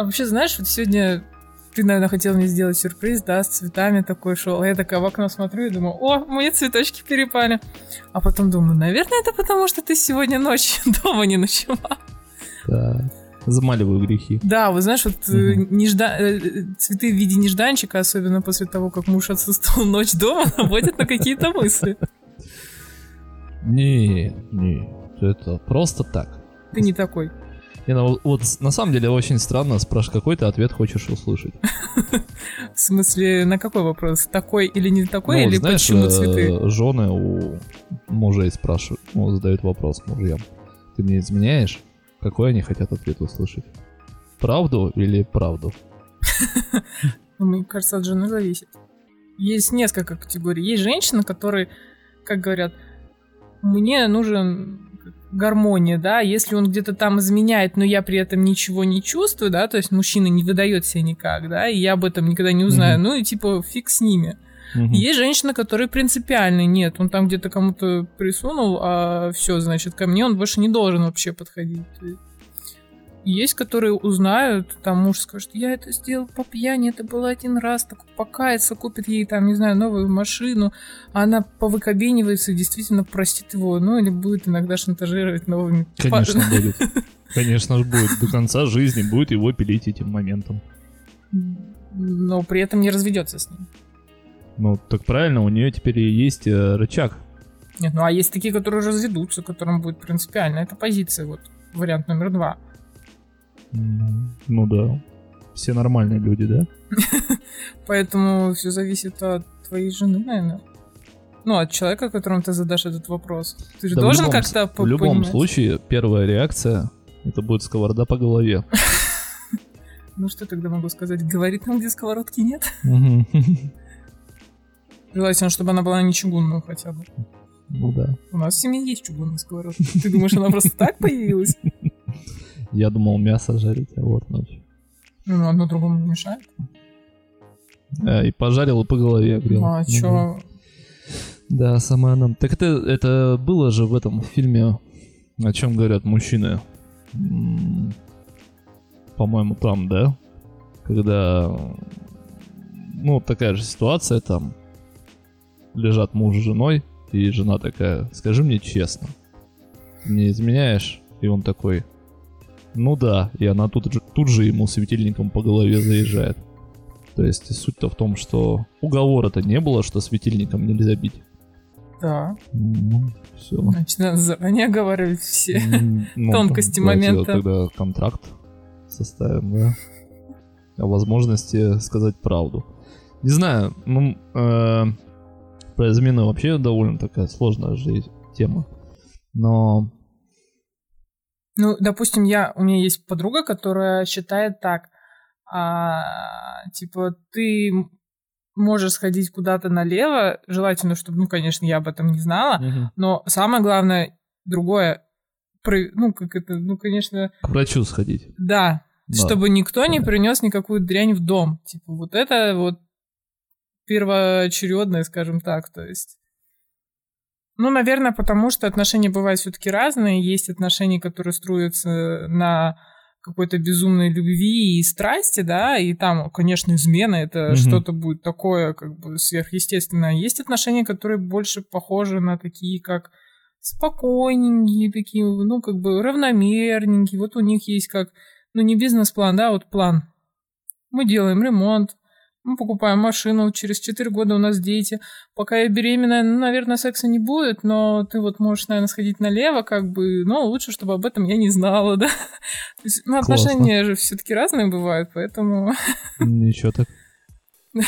А вообще, знаешь, вот сегодня ты, наверное, хотел мне сделать сюрприз, да, с цветами такой шел. А я такая в окно смотрю и думаю, о, мне цветочки перепали. А потом думаю, наверное, это потому, что ты сегодня ночью дома не ночевал. Да. Замаливаю грехи. Да, вы знаешь, вот угу. нежда... цветы в виде нежданчика, особенно после того, как муж отсутствовал ночь дома, наводят на какие-то мысли. Не, не, это просто так. Ты не такой. Не, ну, вот на самом деле очень странно спрашивать, какой ты ответ хочешь услышать. В смысле, на какой вопрос? Такой или не такой, ну, или знаешь, почему э, цветы? Жены у мужей спрашивают, ну, задают вопрос мужьям. Ты мне изменяешь? Какой они хотят ответ услышать? Правду или правду? Мне кажется, от жены зависит. Есть несколько категорий. Есть женщины, которые, как говорят, мне нужен гармония, да, если он где-то там изменяет, но я при этом ничего не чувствую, да, то есть мужчина не выдает себя никак, да, и я об этом никогда не узнаю, mm-hmm. ну и типа фиг с ними. Mm-hmm. Есть женщины, которые принципиальны, нет, он там где-то кому-то присунул, а все, значит, ко мне он больше не должен вообще подходить. Есть, которые узнают, там муж скажет, я это сделал по пьяни, это было один раз, так покается, купит ей там, не знаю, новую машину, а она повыкобенивается и действительно простит его, ну или будет иногда шантажировать новыми. Конечно будет. Конечно же будет. До конца жизни будет его пилить этим моментом. Но при этом не разведется с ним. Ну, так правильно, у нее теперь и есть э, рычаг. Нет, ну а есть такие, которые разведутся, которым будет принципиально. Это позиция, вот, вариант номер два. Ну да. Все нормальные люди, да? Поэтому все зависит от твоей жены, наверное. Ну, от человека, которому ты задашь этот вопрос. Ты же да должен как-то В любом случае, первая реакция это будет сковорода по голове. Ну что тогда могу сказать? Говорит нам, где сковородки нет? Желательно, чтобы она была не чугунную хотя бы. Ну да. У нас в семье есть чугунная сковородка. Ты думаешь, она просто так появилась? Я думал мясо жарить, а вот ночью. Ну, одно другому не мешает. Да, и пожарил, и по голове грел. А, чё? Да, сама нам. Так это, это было же в этом фильме, о чем говорят мужчины. По-моему, там, да? Когда, ну, такая же ситуация там. Лежат муж с женой, и жена такая, скажи мне честно, не изменяешь? И он такой, ну да, и она тут же, тут же ему светильником по голове заезжает. То есть суть-то в том, что уговора-то не было, что светильником нельзя бить. Да. Ну, все. Значит, надо заранее оговаривать все ну, тонкости момента. тогда контракт составим, да? О возможности сказать правду. Не знаю, ну, э, про измену вообще довольно такая сложная же тема. Но ну, допустим, я, у меня есть подруга, которая считает так, а, типа, ты можешь сходить куда-то налево, желательно, чтобы, ну, конечно, я об этом не знала, угу. но самое главное, другое, ну, как это, ну, конечно... К врачу сходить. Да, да. чтобы никто не принес никакую дрянь в дом. Типа, вот это вот первоочередное, скажем так, то есть... Ну, наверное, потому что отношения бывают все-таки разные. Есть отношения, которые строятся на какой-то безумной любви и страсти, да, и там, конечно, измена это mm что-то будет такое, как бы сверхъестественное. Есть отношения, которые больше похожи на такие, как спокойненькие, такие, ну, как бы равномерненькие. Вот у них есть как, ну, не бизнес-план, да, вот план. Мы делаем ремонт, мы покупаем машину, через 4 года у нас дети. Пока я беременная, ну, наверное, секса не будет, но ты вот можешь, наверное, сходить налево, как бы, но лучше, чтобы об этом я не знала, да. То есть, ну, отношения же все-таки разные бывают, поэтому... Ничего так.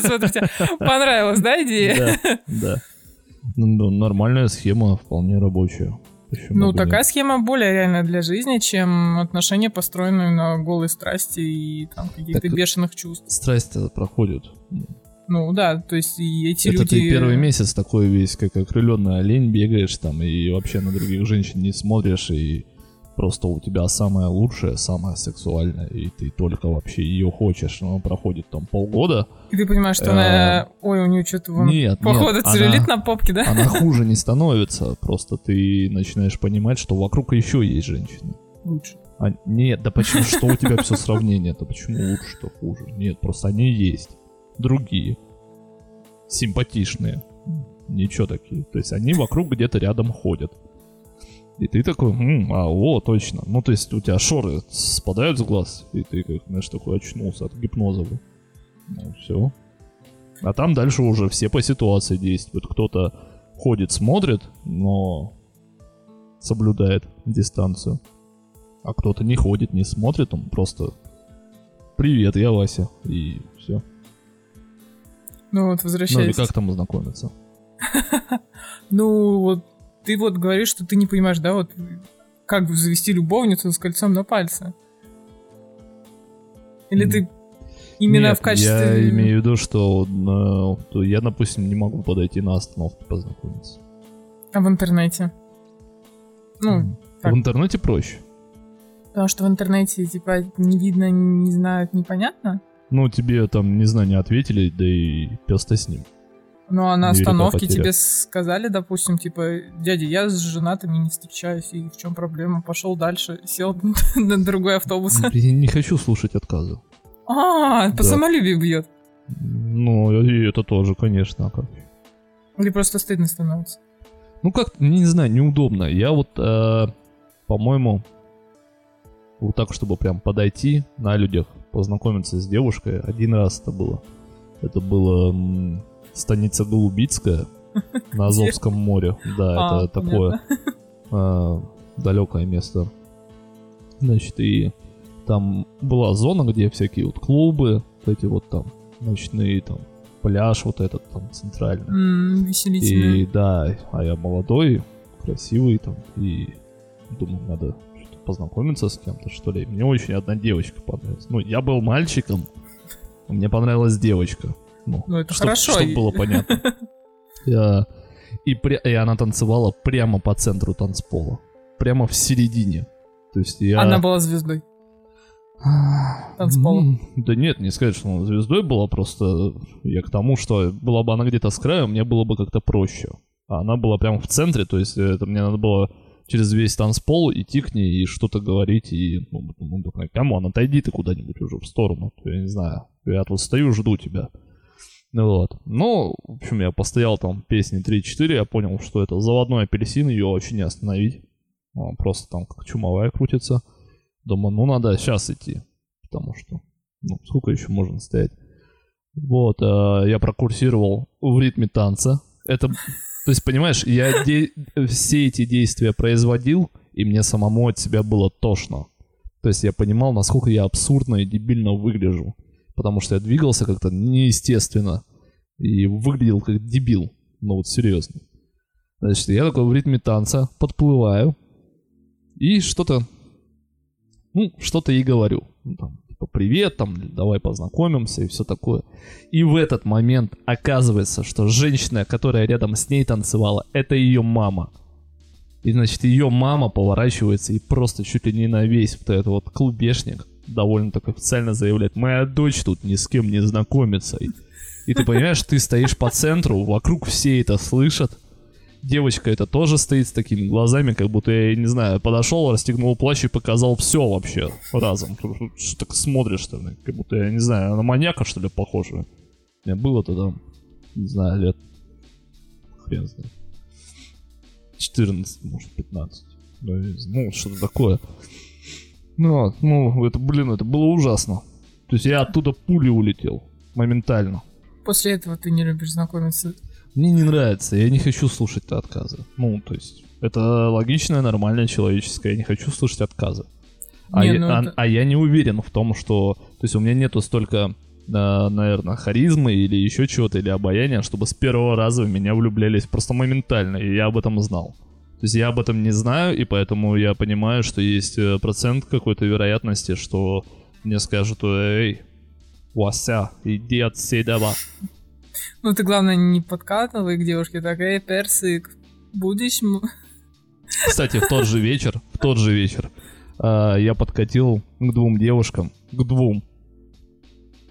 Смотрите, понравилась, да, идея? Да, да. Ну, нормальная схема, вполне рабочая. Почему ну, такая нет? схема более реальная для жизни, чем отношения, построенные на голой страсти и там каких-то так бешеных чувств. Страсть проходит. Ну да, то есть и эти Это люди... ты первый месяц такой весь, как окрыленный олень, бегаешь там и вообще на других женщин не смотришь и просто у тебя самая лучшая, самая сексуальная, и ты только вообще ее хочешь, но проходит там полгода. И ты понимаешь, что она, э, ой, у нее что-то вон, нет, походу целлюлит на попке, да? Она хуже не становится, просто ты начинаешь понимать, что вокруг еще есть женщины. Лучше. А, нет, да почему, что у тебя все сравнение? Это почему лучше, что хуже? Нет, просто они есть. Другие. Симпатичные. Ничего такие. То есть они вокруг где-то рядом ходят. И ты такой, М, а, о, точно. Ну, то есть у тебя шоры спадают с глаз, и ты, как, знаешь, такой очнулся от гипноза. Ну, все. А там дальше уже все по ситуации действуют. Кто-то ходит, смотрит, но соблюдает дистанцию. А кто-то не ходит, не смотрит, он просто «Привет, я Вася», и все. Ну вот, возвращаясь... Ну или как там знакомиться? Ну вот, ты вот говоришь, что ты не понимаешь, да, вот как завести любовницу с кольцом на пальце? Или ты именно Нет, в качестве... я имею в виду, что э, я, допустим, не могу подойти на остановке познакомиться. А в интернете? Ну, так. В интернете проще. Потому что в интернете, типа, не видно, не знают, непонятно. Ну, тебе там, не знаю, не ответили, да и пес-то с ним. Ну, а на остановке тебе сказали, допустим, типа, дядя, я с женатыми не встречаюсь, и в чем проблема? Пошел дальше, сел на другой автобус. Я не хочу слушать отказы. А, по самолюбию бьет. Ну, и это тоже, конечно. а как? Или просто стыдно становится. Ну, как, не знаю, неудобно. Я вот, э, по-моему, вот так, чтобы прям подойти на людях, познакомиться с девушкой, один раз это было. Это было станица Голубицкая на Азовском море. Да, А, это такое э, далекое место. Значит, и там была зона, где всякие вот клубы, вот эти вот там ночные, там пляж вот этот там центральный. Веселительно. И да, а я молодой, красивый там, и думаю, надо познакомиться с кем-то, что ли. Мне очень одна девочка понравилась. Ну, я был мальчиком, а мне понравилась девочка. Ну, Ну, это чтоб- хорошо. чтоб было понятно. И, пря- и она танцевала прямо по центру танцпола. Прямо в середине. То есть я... Она была звездой. танцпола. М, Да нет, не сказать, что она звездой была, просто я к тому, что была бы она где-то с краю, мне было бы как-то проще. А она была прямо в центре, то есть это мне надо было через весь танцпол идти к ней и что-то говорить, и ну, ну come on, отойди ты куда-нибудь уже в сторону, я не знаю, я тут стою, жду тебя. Вот. Ну, в общем, я постоял там песни 3-4, я понял, что это заводной апельсин, ее вообще не остановить. Она просто там как чумовая крутится. Думаю, ну надо сейчас идти, потому что, ну, сколько еще можно стоять. Вот, э, я прокурсировал в ритме танца. Это, то есть, понимаешь, я де- все эти действия производил, и мне самому от себя было тошно. То есть я понимал, насколько я абсурдно и дебильно выгляжу. Потому что я двигался как-то неестественно. И выглядел как дебил. Ну вот серьезно. Значит, я такой в ритме танца подплываю. И что-то... Ну, что-то ей говорю. Ну, там, типа, привет, там, давай познакомимся и все такое. И в этот момент оказывается, что женщина, которая рядом с ней танцевала, это ее мама. И, значит, ее мама поворачивается и просто чуть ли не на весь вот этот вот клубешник довольно так официально заявляет, моя дочь тут ни с кем не знакомится. И, и ты понимаешь, ты стоишь по центру, вокруг все это слышат. Девочка это тоже стоит с такими глазами, как будто я, не знаю, подошел, расстегнул плащ и показал все вообще разом. Что так смотришь, что ли? Как будто я, не знаю, на маньяка, что ли, похоже. Мне было тогда, не знаю, лет... Хрен знает. 14, может, 15. Ну, Ну, что-то такое. Ну, вот, ну, это, блин, это было ужасно. То есть я оттуда пулей улетел. Моментально. После этого ты не любишь знакомиться. Мне не нравится, я не хочу слушать отказы. Ну, то есть, это логичное, нормальное, человеческое, я не хочу слушать отказы. А, Не, я, ну а- это- а я не уверен в том, что... То есть у меня нету столько, наверное, харизмы или еще чего-то, или обаяния, чтобы с первого раза в меня влюблялись просто моментально, и я об этом знал. То есть я об этом не знаю, и поэтому я понимаю, что есть э, процент какой-то вероятности, что мне скажут, эй, Вася, иди отсюда. Ну, ты, главное, не подкатывай к девушке, так, эй, персик, будешь... м-» Кстати, в тот же вечер, в тот же вечер, а, я подкатил к двум девушкам, к двум,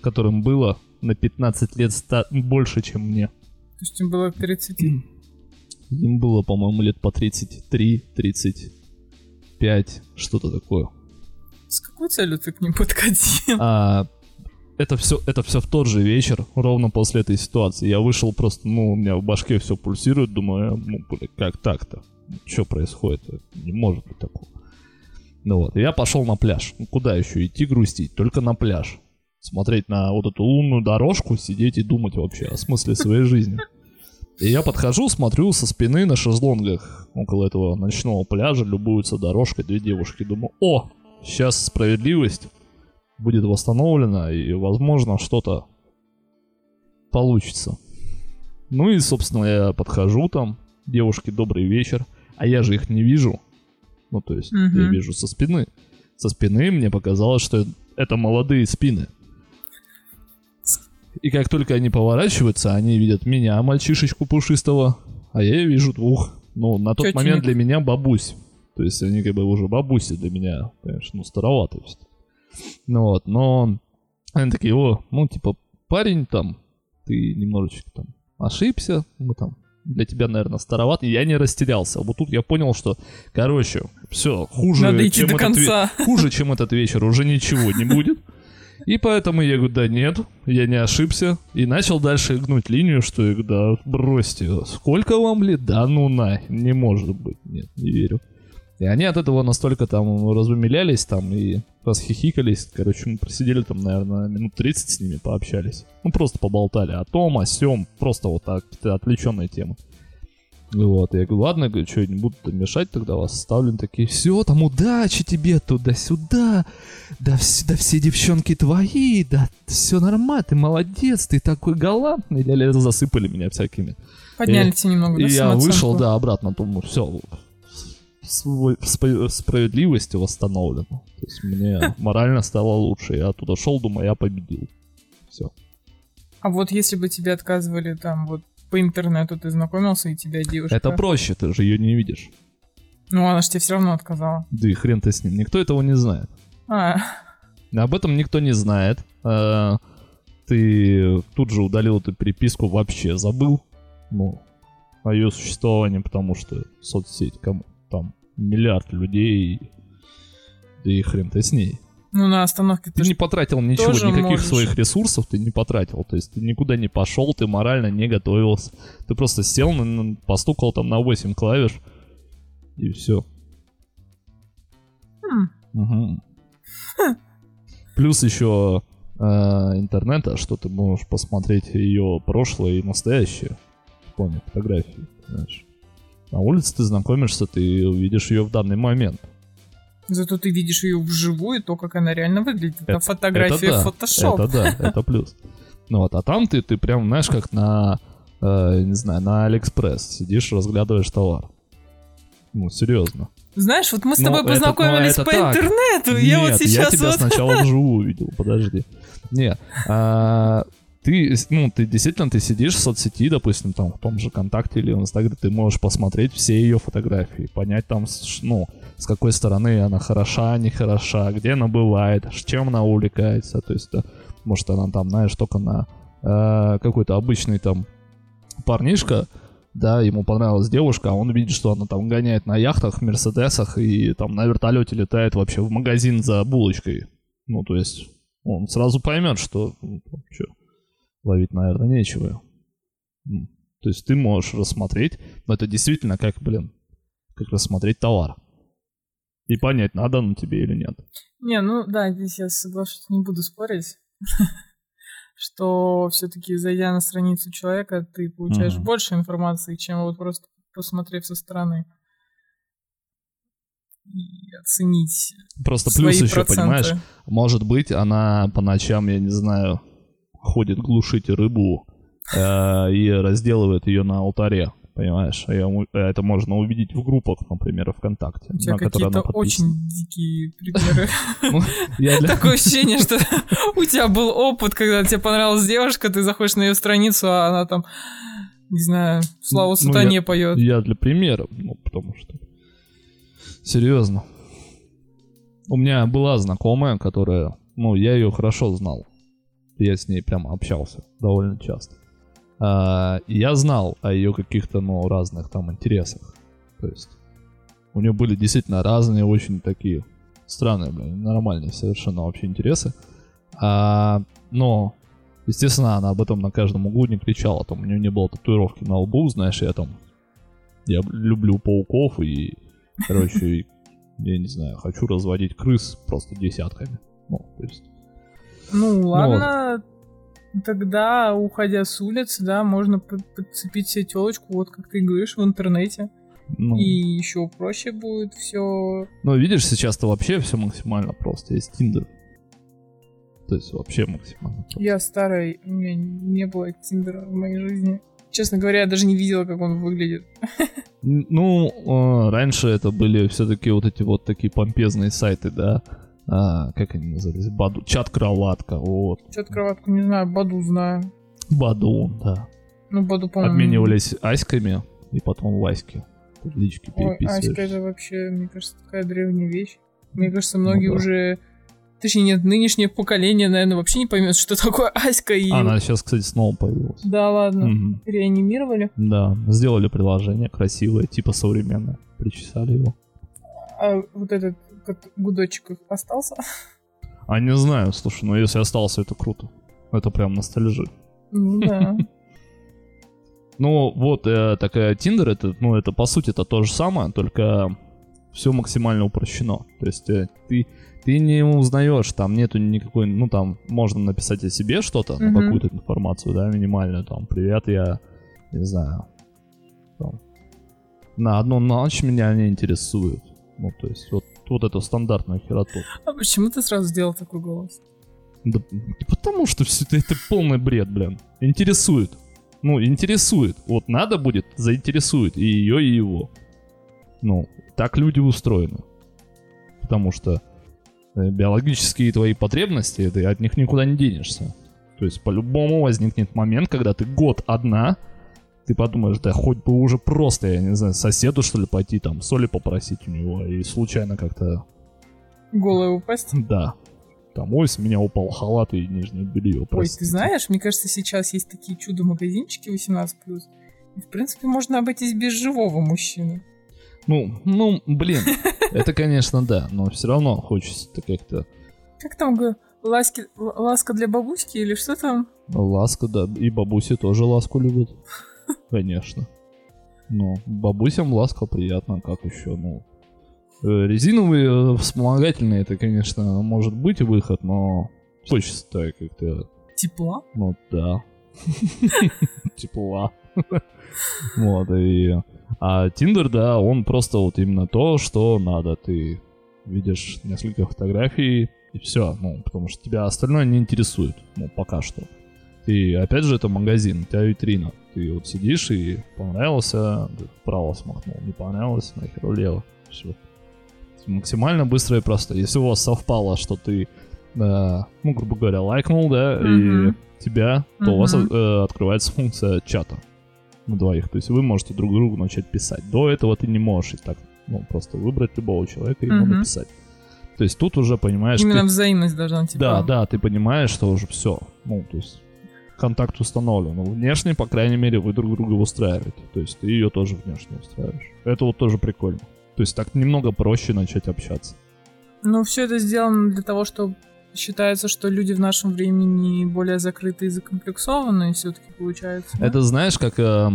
которым было на 15 лет ста- больше, чем мне. То есть им было к 30. Им было, по-моему, лет по 33, 35, что-то такое. какую целью ты к ним подкатил? А, это все, это все в тот же вечер, ровно после этой ситуации. Я вышел просто, ну, у меня в башке все пульсирует, думаю, ну, блин, как так-то? Что происходит? Не может быть такого. Ну вот, я пошел на пляж. Ну, куда еще идти грустить? Только на пляж. Смотреть на вот эту лунную дорожку, сидеть и думать вообще о смысле своей жизни. И я подхожу, смотрю со спины на шезлонгах около этого ночного пляжа, любуются дорожкой две девушки. Думаю, о, сейчас справедливость будет восстановлена и, возможно, что-то получится. Ну и, собственно, я подхожу там, девушки, добрый вечер, а я же их не вижу. Ну, то есть, Мгм. я вижу со спины. Со спины мне показалось, что это молодые спины. И как только они поворачиваются, они видят меня, мальчишечку пушистого, а я вижу двух, ну, на тот Тётенек. момент для меня бабусь. То есть они как бы уже бабуси для меня, конечно, ну, староваты. всё. Ну вот, но они такие, о, ну, типа, парень там, ты немножечко там ошибся, мы там для тебя, наверное, староват. И я не растерялся. Вот тут я понял, что, короче, все, хуже, Надо идти чем до этот ве- конца. хуже, чем этот вечер, уже ничего не будет. И поэтому я говорю, да нет, я не ошибся. И начал дальше гнуть линию, что я говорю, да бросьте, сколько вам лет? Да ну на, не может быть, нет, не верю. И они от этого настолько там разумилялись там и расхихикались. Короче, мы просидели там, наверное, минут 30 с ними, пообщались. Ну, просто поболтали о том, о сём, просто вот так, отвлеченные темы. Вот, я говорю, ладно, говорю, что, не буду мешать, тогда вас оставлю. Они Такие, все, там удачи тебе туда-сюда, да, вс- да все девчонки твои, да все нормально, ты молодец, ты такой галантный. Ля-ля, засыпали меня всякими. Подняли И- тебе немного, да, И я вышел, да, обратно, думаю, все, справедливость восстановлена. То есть мне морально стало лучше. Я оттуда шел, думаю, я победил. Все. А вот если бы тебе отказывали там вот по интернету, ты знакомился, и тебя девушка... Это проще, ты же ее не видишь. Ну, она же тебе все равно отказала. Да и хрен ты с ним. Никто этого не знает. А, Об этом никто не знает. А, Ты тут же удалил эту переписку, вообще забыл. Ну, о ее существовании, потому что соцсеть, кому там миллиард людей, да и хрен ты с ней. Ну, на остановке Ты ты не потратил ничего, никаких можешь. своих ресурсов ты не потратил. То есть ты никуда не пошел, ты морально не готовился. Ты просто сел, постукал там на 8 клавиш, и все. Хм. Плюс еще э, интернета, что ты можешь посмотреть ее прошлое и настоящее. Помню, фотографии, знаешь. На улице ты знакомишься, ты увидишь ее в данный момент. Зато ты видишь ее вживую, то, как она реально выглядит. Это, Это- фотография это да, фотошоп. Это да, это плюс. Ну вот, а там ты, ты прям, знаешь, как на, э, не знаю, на Алиэкспресс сидишь, разглядываешь товар. Ну, серьезно. Знаешь, вот мы с Ну, тобой это- познакомились ну, это по так. интернету. я вот Нет, сейчас я тебя вот... сначала вживую увидел, подожди. Нет, а, ты, ну, ты действительно, ты сидишь в соцсети, допустим, там, в том же ВКонтакте или в Инстаграме, ты можешь посмотреть все ее фотографии, понять там, ну, с какой стороны она хороша, не хороша, где она бывает, с чем она увлекается, то есть, да, может, она там, знаешь, только на э, какой-то обычный там парнишка, да, ему понравилась девушка, а он видит, что она там гоняет на яхтах, мерседесах и там на вертолете летает вообще в магазин за булочкой. Ну, то есть он сразу поймет, что ну, чё, ловить, наверное, нечего. То есть ты можешь рассмотреть, но это действительно как, блин, как рассмотреть товар. И понять, надо он тебе или нет. Не, ну да, здесь я соглашусь, не буду спорить. Что все-таки, зайдя на страницу человека, ты получаешь больше информации, чем вот просто посмотрев со стороны. И оценить Просто свои плюс еще, проценты. понимаешь, Может быть, она по ночам, я не знаю, ходит глушить рыбу э, и разделывает ее на алтаре, понимаешь? Му- Это можно увидеть в группах, например, ВКонтакте, У тебя какие-то очень дикие примеры. Ну, Такое ощущение, что у тебя был опыт, когда тебе понравилась девушка, ты заходишь на ее страницу, а она там, не знаю, славу Ну, сатане поет. Я для примера, ну, потому что... Серьезно. У меня была знакомая, которая... Ну, я ее хорошо знал. Я с ней прямо общался довольно часто. А, я знал о ее каких-то, ну, разных там интересах. То есть у нее были действительно разные, очень такие странные, блин, нормальные совершенно вообще интересы. А, но, естественно, она об этом на каждом углу не кричала. Там у нее не было татуировки на лбу, знаешь, я там... Я люблю пауков и, короче, я не знаю, хочу разводить крыс просто десятками. Ну, то есть... Ну, ладно, тогда, уходя с улицы, да, можно подцепить себе телочку, вот как ты говоришь, в интернете. Ну. И еще проще будет все. Ну, видишь, сейчас-то вообще все максимально просто. Есть Тиндер. То есть вообще максимально просто. Я старый, у меня не было Тиндера в моей жизни. Честно говоря, я даже не видела, как он выглядит. Ну, э, раньше это были все-таки вот эти вот такие помпезные сайты, да, а, как они назывались, Баду, чат-кроватка, вот. Чат-кроватку не знаю, Баду знаю. Баду, да. Ну, Баду, по-моему. Обменивались аськами и потом васьки. Лички Ой, Аська это вообще, мне кажется, такая древняя вещь. Мне кажется, многие ну, да. уже Точнее, нет, нынешнее поколение, наверное, вообще не поймет, что такое Аська и... Она сейчас, кстати, снова появилась. Да, ладно. Угу. Реанимировали? Да, сделали приложение красивое, типа современное. Причесали его. А вот этот гудочек остался? А не знаю, слушай, ну если остался, это круто. Это прям ностальжи. Ну да. Ну вот, э, такая Тиндер, это, ну это по сути это то же самое, только все максимально упрощено. То есть э, ты, ты не узнаешь, там нету никакой, ну там можно написать о себе что-то, mm-hmm. ну, какую-то информацию, да, минимальную, там, привет, я, не знаю, там, на одну ночь меня не интересует. Ну, то есть вот вот эту стандартную хероту. А почему ты сразу сделал такой голос? Да потому что все это, это полный бред, блин. Интересует. Ну, интересует. Вот надо будет, заинтересует и ее, и его. Ну, так люди устроены. Потому что э, биологические твои потребности, ты от них никуда не денешься. То есть по-любому возникнет момент, когда ты год одна, ты подумаешь, да хоть бы уже просто, я не знаю, соседу что ли пойти там соли попросить у него и случайно как-то... Голая упасть? Да. Там, ой, с меня упал халат и нижнее белье. Ой, ты знаешь, мне кажется, сейчас есть такие чудо-магазинчики 18+. И, в принципе, можно обойтись без живого мужчины. Ну, ну, блин, это, конечно, да, но все равно хочется как-то... Как там, ласки, ласка для бабуськи или что там? Ласка, да, и бабуси тоже ласку любят. Конечно. Ну, бабусям ласка приятно, как еще, ну... Э, резиновые э, вспомогательные, это, конечно, может быть выход, но хочется как-то... Тепла? Ну, да. Тепла. Вот, и... А Тиндер, да, он просто вот именно то, что надо. Ты видишь несколько фотографий, и все, ну, потому что тебя остальное не интересует, ну, пока что. И опять же, это магазин, у тебя витрина. Ты вот сидишь и понравился, вправо смахнул, не понравилось, нахер влево. Все. Максимально быстро и просто. Если у вас совпало, что ты, э, ну, грубо говоря, лайкнул, да, mm-hmm. и тебя, то mm-hmm. у вас э, открывается функция чата на двоих. То есть вы можете друг другу начать писать. До этого ты не можешь и так, ну, просто выбрать любого человека и ему mm-hmm. написать. То есть тут уже понимаешь... Именно ты... взаимность должна типа... Да, да, ты понимаешь, что уже все. Ну, то есть контакт установлен. Но внешне, по крайней мере, вы друг друга устраиваете. То есть ты ее тоже внешне устраиваешь. Это вот тоже прикольно. То есть так немного проще начать общаться. Ну, все это сделано для того, чтобы считается, что люди в нашем времени более закрытые и закомплексованные все-таки получается. Да? Это знаешь, как... Э,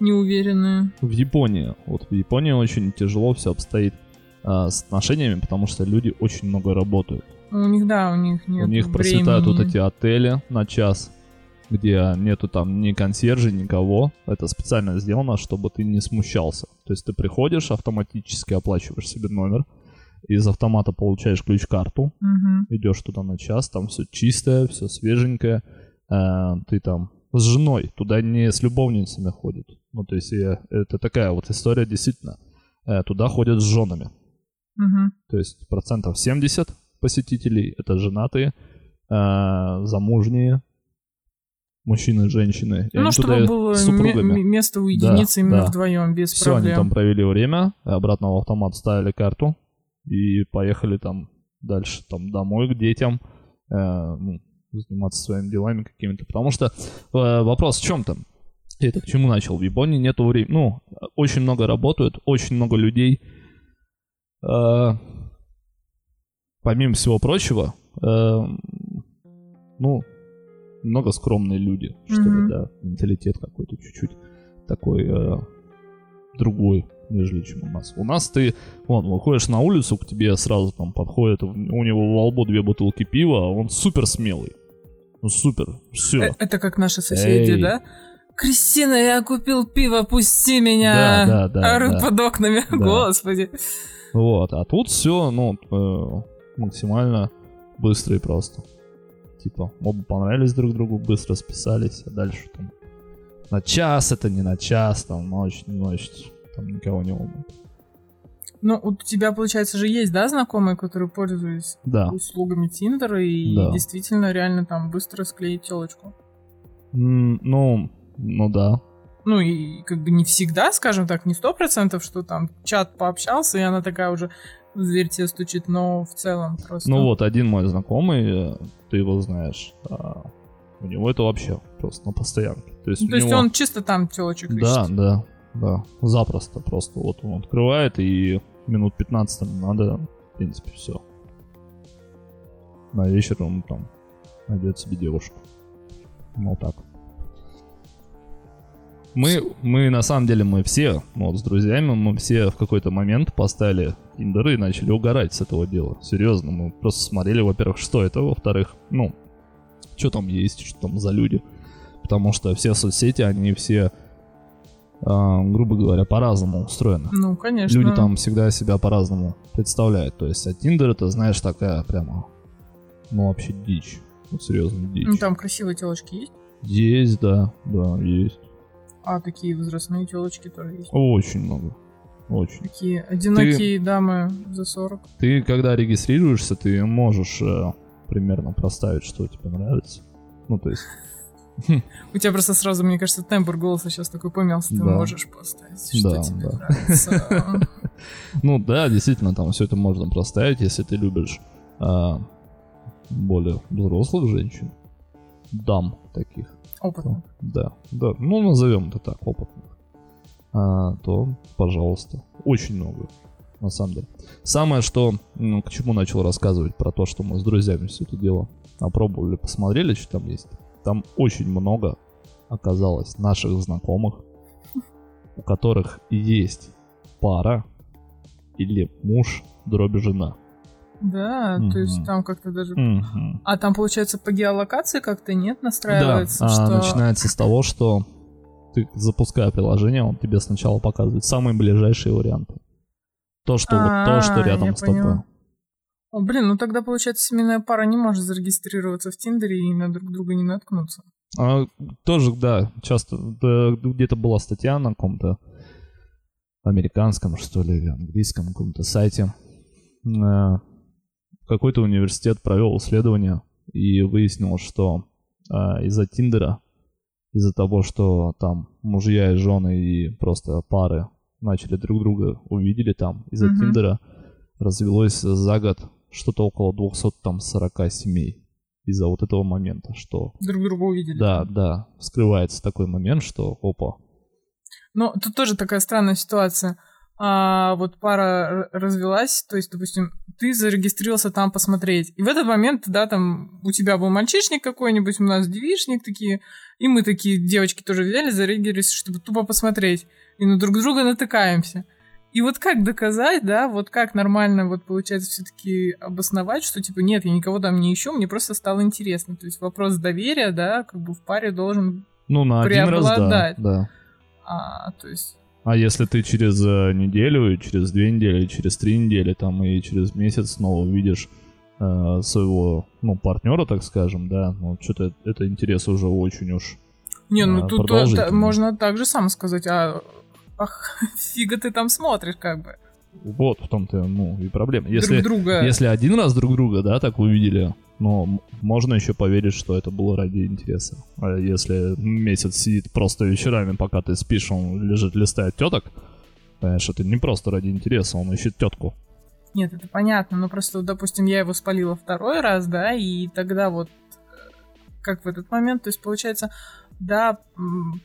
Неуверенные. В Японии. Вот в Японии очень тяжело все обстоит э, с отношениями, потому что люди очень много работают. У них, да, у них нет У них времени. процветают вот эти отели на час, где нету там ни консьержа, никого. Это специально сделано, чтобы ты не смущался. То есть ты приходишь, автоматически оплачиваешь себе номер, из автомата получаешь ключ-карту, угу. идешь туда на час, там все чистое, все свеженькое, э, ты там с женой, туда не с любовницами ходят. Ну, то есть я, это такая вот история действительно. Э, туда ходят с женами. Угу. То есть процентов 70 посетителей это женатые, э, замужние, мужчины и женщины. И ну, чтобы было с супругами. место уединиться да, именно да. вдвоем, без Все, проблем. они там провели время, обратно в автомат ставили карту и поехали там дальше, там домой к детям, э, ну, заниматься своими делами какими-то. Потому что э, вопрос в чем там? Это к чему начал? В Японии нету времени. Ну, очень много работают, очень много людей. Э, помимо всего прочего, э, ну, много скромные люди, что ли, да, менталитет какой-то чуть-чуть такой э, другой, нежели чем у нас. У нас ты, вон, выходишь на улицу, к тебе сразу там подходит, у него во лбу две бутылки пива, а он супер смелый. Ну супер, все. Э, Это как наши соседи, Эй. да? Кристина, я купил пиво, пусти меня! Да, да, да, Орут да. под окнами, Да. господи. Вот, а тут все, ну, э, максимально быстро и просто. Типа, оба понравились друг другу, быстро списались, а дальше там на час это не на час, там ночь, не ночь, там никого не волнует. Ну, у тебя, получается, же есть, да, знакомые, которые пользуются Да. услугами Тиндера и Да. действительно реально там быстро склеить телочку? М, ну, ну да. Ну и как бы не всегда, скажем так, не сто процентов, что там чат пообщался, и она такая уже в дверь тебе стучит, но в целом просто... Ну вот, один мой знакомый, э, ты его знаешь, а, у него это вообще просто на постоянке. То есть, Ну, то есть него... он чисто там телочек Да, ищет. да, да. Запросто просто. Вот он открывает, и минут 15 там надо, в принципе, все. На вечер он там найдет себе девушку. Ну, так. Мы, мы, на самом деле, мы все, вот с друзьями, мы все в какой-то момент поставили Тиндер и начали угорать с этого дела. Серьезно, мы просто смотрели, во-первых, что это, во-вторых, ну, что там есть, что там за люди. Потому что все соцсети, они все, а, грубо говоря, по-разному устроены. Ну, конечно. Люди там всегда себя по-разному представляют. То есть, а Тиндер это, знаешь, такая прямо, ну, вообще дичь. Ну, серьезно, дичь. Ну, там красивые телочки есть, Есть, да, да, есть. а такие возрастные телочки тоже есть. Очень много. Очень. Такие одинокие дамы за 40. Ты, когда регистрируешься, ты можешь э, примерно проставить, что тебе нравится. Ну, то есть, У тебя просто сразу, мне кажется, тембр голоса сейчас такой помялся, ты Да. можешь поставить, что Да, тебе да. нравится. ну да, действительно, там все это можно проставить, если ты любишь а, более взрослых женщин, дам таких. Опытно. Да, да, ну назовем это так, опытных. А, то, пожалуйста, очень много, на самом деле. Самое, что, ну, к чему начал рассказывать про то, что мы с друзьями все это дело опробовали, посмотрели, что там есть. Там очень много оказалось наших знакомых, у которых есть пара или муж, дроби жена. Да, то есть там как-то даже... Мгм. А там, получается, по геолокации как-то нет Да, настраивается, а, что... начинается с того, что ты, запуская приложение, он тебе сначала показывает самые ближайшие варианты. То, что, вот то, что А, рядом с тобой. О, блин, ну тогда, получается, семейная пара не может зарегистрироваться в Тиндере и на друг друга не наткнуться. А, тоже, да, часто да, где-то была статья на каком-то американском, что ли, или английском каком-то сайте. Э, Какой-то университет провел исследование и выяснил, что а, из-за Тиндера, из-за того, что там мужья и жены и просто пары начали друг друга увидели там, из-за Мгм. Тиндера развелось за год что-то около 240 семей из-за вот этого момента, что Друг друга увидели. да, да, вскрывается такой момент, что опа. Но тут тоже такая странная ситуация. А, вот пара развелась, то есть, допустим, ты зарегистрировался там посмотреть. И в этот момент, да, там у тебя был мальчишник какой-нибудь, у нас девичник такие, и мы такие девочки тоже взяли, зарегистрировались, чтобы тупо посмотреть. И на друг друга натыкаемся. И вот как доказать, да, вот как нормально, вот получается, все-таки обосновать, что типа нет, я никого там не ищу, мне просто стало интересно. То есть вопрос доверия, да, как бы в паре должен, Ну, на один раз, да, Преобладать. да. а, то есть А если ты через э, неделю, и через две недели, и через три недели, там, и через месяц снова увидишь э, своего, ну, партнера, так скажем, да, ну, что-то это интерес уже очень уж Не, ну а, тут продолжительно. та- можно так же сам сказать, а ах, фига ты там смотришь, как бы. Вот в том-то, ну, и проблема. Если, друг друга. если один раз друг друга, да, так увидели, но можно еще поверить, что это было ради интереса. А если месяц сидит просто вечерами, пока ты спишь, он лежит, листает теток, понимаешь, это не просто ради интереса, он ищет тетку. Нет, это понятно, но просто, допустим, я его спалила второй раз, да, и тогда вот э, как в этот момент, то есть получается, да,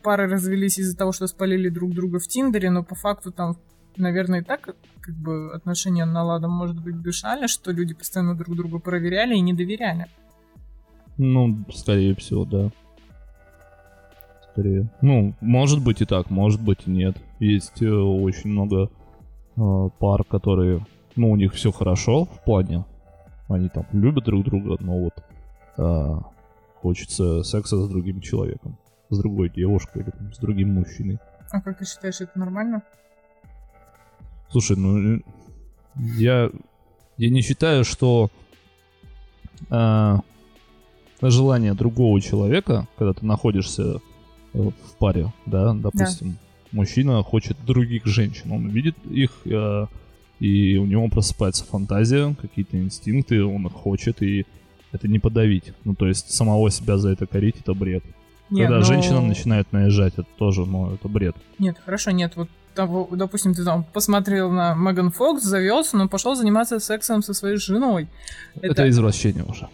пары развелись из-за того, что спалили друг друга в Тиндере, но по факту там наверное, и так как бы отношения на ладом может быть дышали, что люди постоянно друг друга проверяли и не доверяли. Ну, скорее всего, да. Скорее. Ну, может быть и так, может быть и нет. Есть э, очень много э, пар, которые, ну, у них все хорошо в плане. Они там любят друг друга, но вот э, хочется секса с другим человеком, с другой девушкой или там, с другим мужчиной. А как ты считаешь, это нормально? Слушай, ну я, я не считаю, что э, желание другого человека, когда ты находишься в паре, да, допустим, да. мужчина хочет других женщин, он видит их, э, и у него просыпается фантазия, какие-то инстинкты, он их хочет, и это не подавить. Ну, то есть самого себя за это корить, это бред. Нет, Когда но... женщина начинает наезжать, это тоже, ну, это бред. Нет, хорошо, нет, вот того, допустим, ты там посмотрел на Меган Фокс, завелся, но пошел заниматься сексом со своей женой. Это, это извращение уже.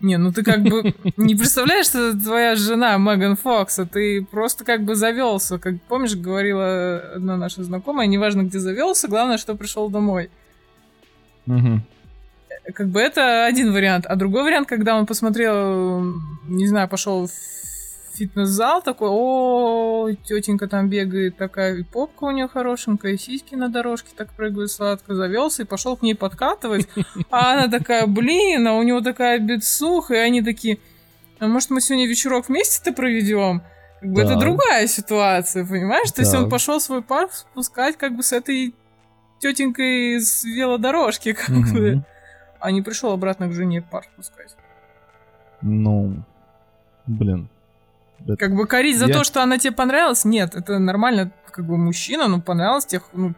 Не, ну ты как бы не представляешь, что твоя жена Меган Фокс, а ты просто как бы завелся. Как помнишь, говорила одна наша знакомая, неважно, где завелся, главное, что пришел домой. Угу. Как бы это один вариант. А другой вариант, когда он посмотрел, не знаю, пошел в фитнес-зал, такой, о, тетенька там бегает, такая и попка у нее хорошенькая, и сиськи на дорожке так прыгают сладко, завелся и пошел к ней подкатывать, а она такая, блин, а у него такая бедсуха, и они такие, а может мы сегодня вечерок вместе-то проведем? Как бы да. это другая ситуация, понимаешь? Да. То есть он пошел свой пар спускать как бы с этой тетенькой с велодорожки, как угу. бы, а не пришел обратно к жене пар спускать. Ну, блин. Как бы корить за я... то, что она тебе понравилась, нет, это нормально, как бы мужчина, ну, понравилось тех, ну,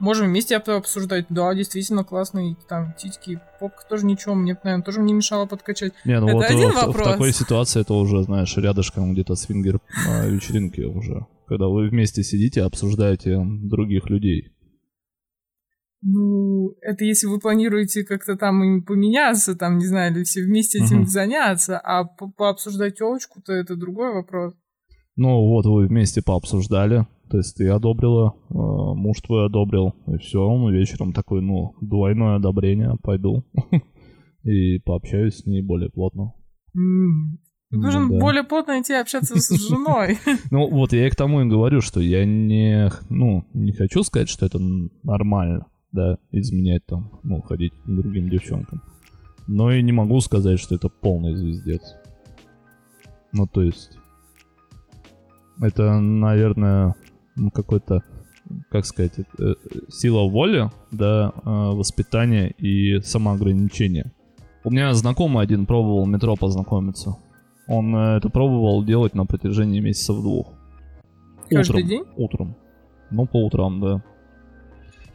можем вместе обсуждать. Да, действительно классный, там, титьки, попка тоже ничего, мне, наверное, тоже не мешало подкачать. Не, ну это вот один в, вопрос. в такой ситуации это уже, знаешь, рядышком где-то свингер а, вечеринки уже. Когда вы вместе сидите, обсуждаете других людей. Ну, это если вы планируете как-то там им поменяться, там, не знаю, или все вместе этим uh-huh. заняться, а по пообсуждать телочку-то это другой вопрос. Ну, вот вы вместе пообсуждали, то есть ты одобрила, э, муж твой одобрил, и все, он вечером такой, ну, двойное одобрение, пойду и пообщаюсь с ней более плотно. Нужно ну, да. более плотно идти общаться с женой. Ну, вот я и к тому и говорю, что я не, ну, не хочу сказать, что это нормально да, изменять там, ну, ходить к другим девчонкам. Но и не могу сказать, что это полный звездец. Ну, то есть, это, наверное, какой-то, как сказать, это, сила воли, да, э, воспитание и самоограничение. У меня знакомый один пробовал метро познакомиться. Он э, это пробовал делать на протяжении месяцев двух. Каждый утром, день? Утром. Ну, по утрам, да.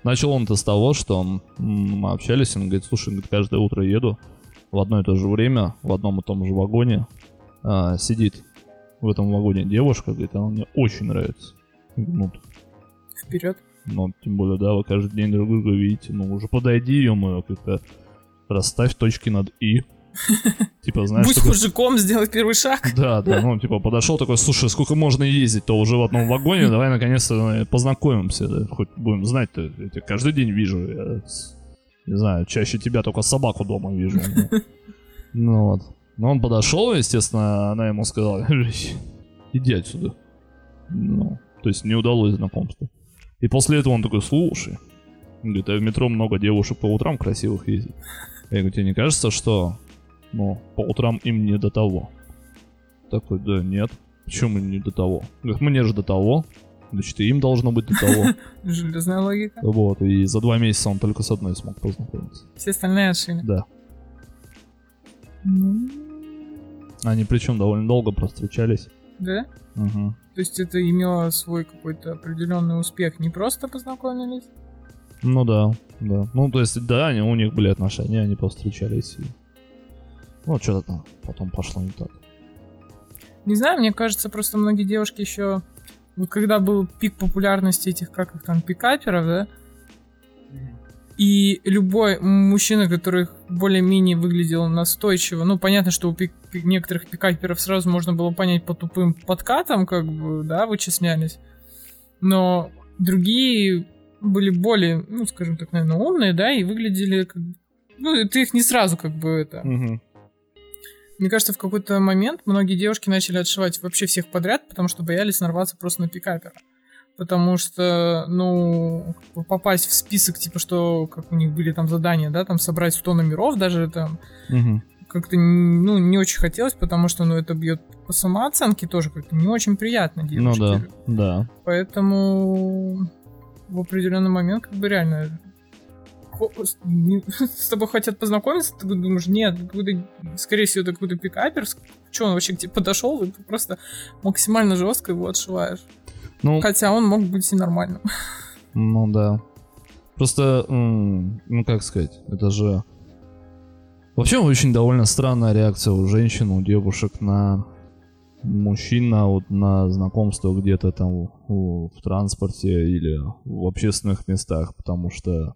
Начал он это с того, что мы общались, он говорит, слушай, говорит, каждое утро еду в одно и то же время, в одном и том же вагоне, а, сидит в этом вагоне девушка, говорит, она мне очень нравится. Ну, Вперед. Ну, тем более, да, вы каждый день друг друга видите, ну, уже подойди, ее мою, как-то расставь точки над «и», Типа, знаешь... Будь такой... мужиком, сделай первый шаг. Да, да, ну, типа, подошел такой, слушай, сколько можно ездить-то уже в одном вагоне, давай наконец-то познакомимся, да, хоть будем знать-то, я тебя каждый день вижу, я, не знаю, чаще тебя только собаку дома вижу. Ну, ну вот. Но он подошел, естественно, она ему сказала, иди отсюда. Ну, то есть не удалось знакомство. И после этого он такой, слушай, говорит, а в метро много девушек по утрам красивых ездит. Я говорю, тебе не кажется, что но по утрам им не до того. Такой, да нет, почему не до того? Говорит, мне же до того, значит, и им должно быть до того. Железная логика. Вот, и за два месяца он только с одной смог познакомиться. Все остальные отшили. Да. Ну... Они причем довольно долго просто встречались. Да? Угу. То есть это имело свой какой-то определенный успех, не просто познакомились? Ну да, да. Ну, то есть, да, они, у них были отношения, они повстречались. И ну, что-то там потом пошло не так. Не знаю, мне кажется, просто многие девушки еще... Вот когда был пик популярности этих, как их там, пикаперов, да? И любой мужчина, который более-менее выглядел настойчиво, ну, понятно, что у пик некоторых пикаперов сразу можно было понять по тупым подкатам, как бы, да, вычислялись. Но другие были более, ну, скажем так, наверное, умные, да, и выглядели как... Ну, ты их не сразу как бы это... Мгм. Мне кажется, в какой-то момент многие девушки начали отшивать вообще всех подряд, потому что боялись нарваться просто на пикапера. Потому что, ну, попасть в список, типа, что, как у них были там задания, да, там собрать 100 номеров, даже там Мгм. как-то, ну, не очень хотелось, потому что, ну, это бьет по самооценке тоже как-то не очень приятно Ну девушке. да, да. Поэтому в определенный момент как бы реально с тобой хотят познакомиться, ты думаешь, нет, какой-то, скорее всего, это какой-то пикапер, что он вообще к тебе подошел, и ты просто максимально жестко его отшиваешь. Ну, Хотя он мог быть и нормальным. Ну да. Просто, ну как сказать, это же... Вообще очень довольно странная реакция у женщин, у девушек на мужчин, на, вот, на знакомство где-то там у- в транспорте или в общественных местах, потому что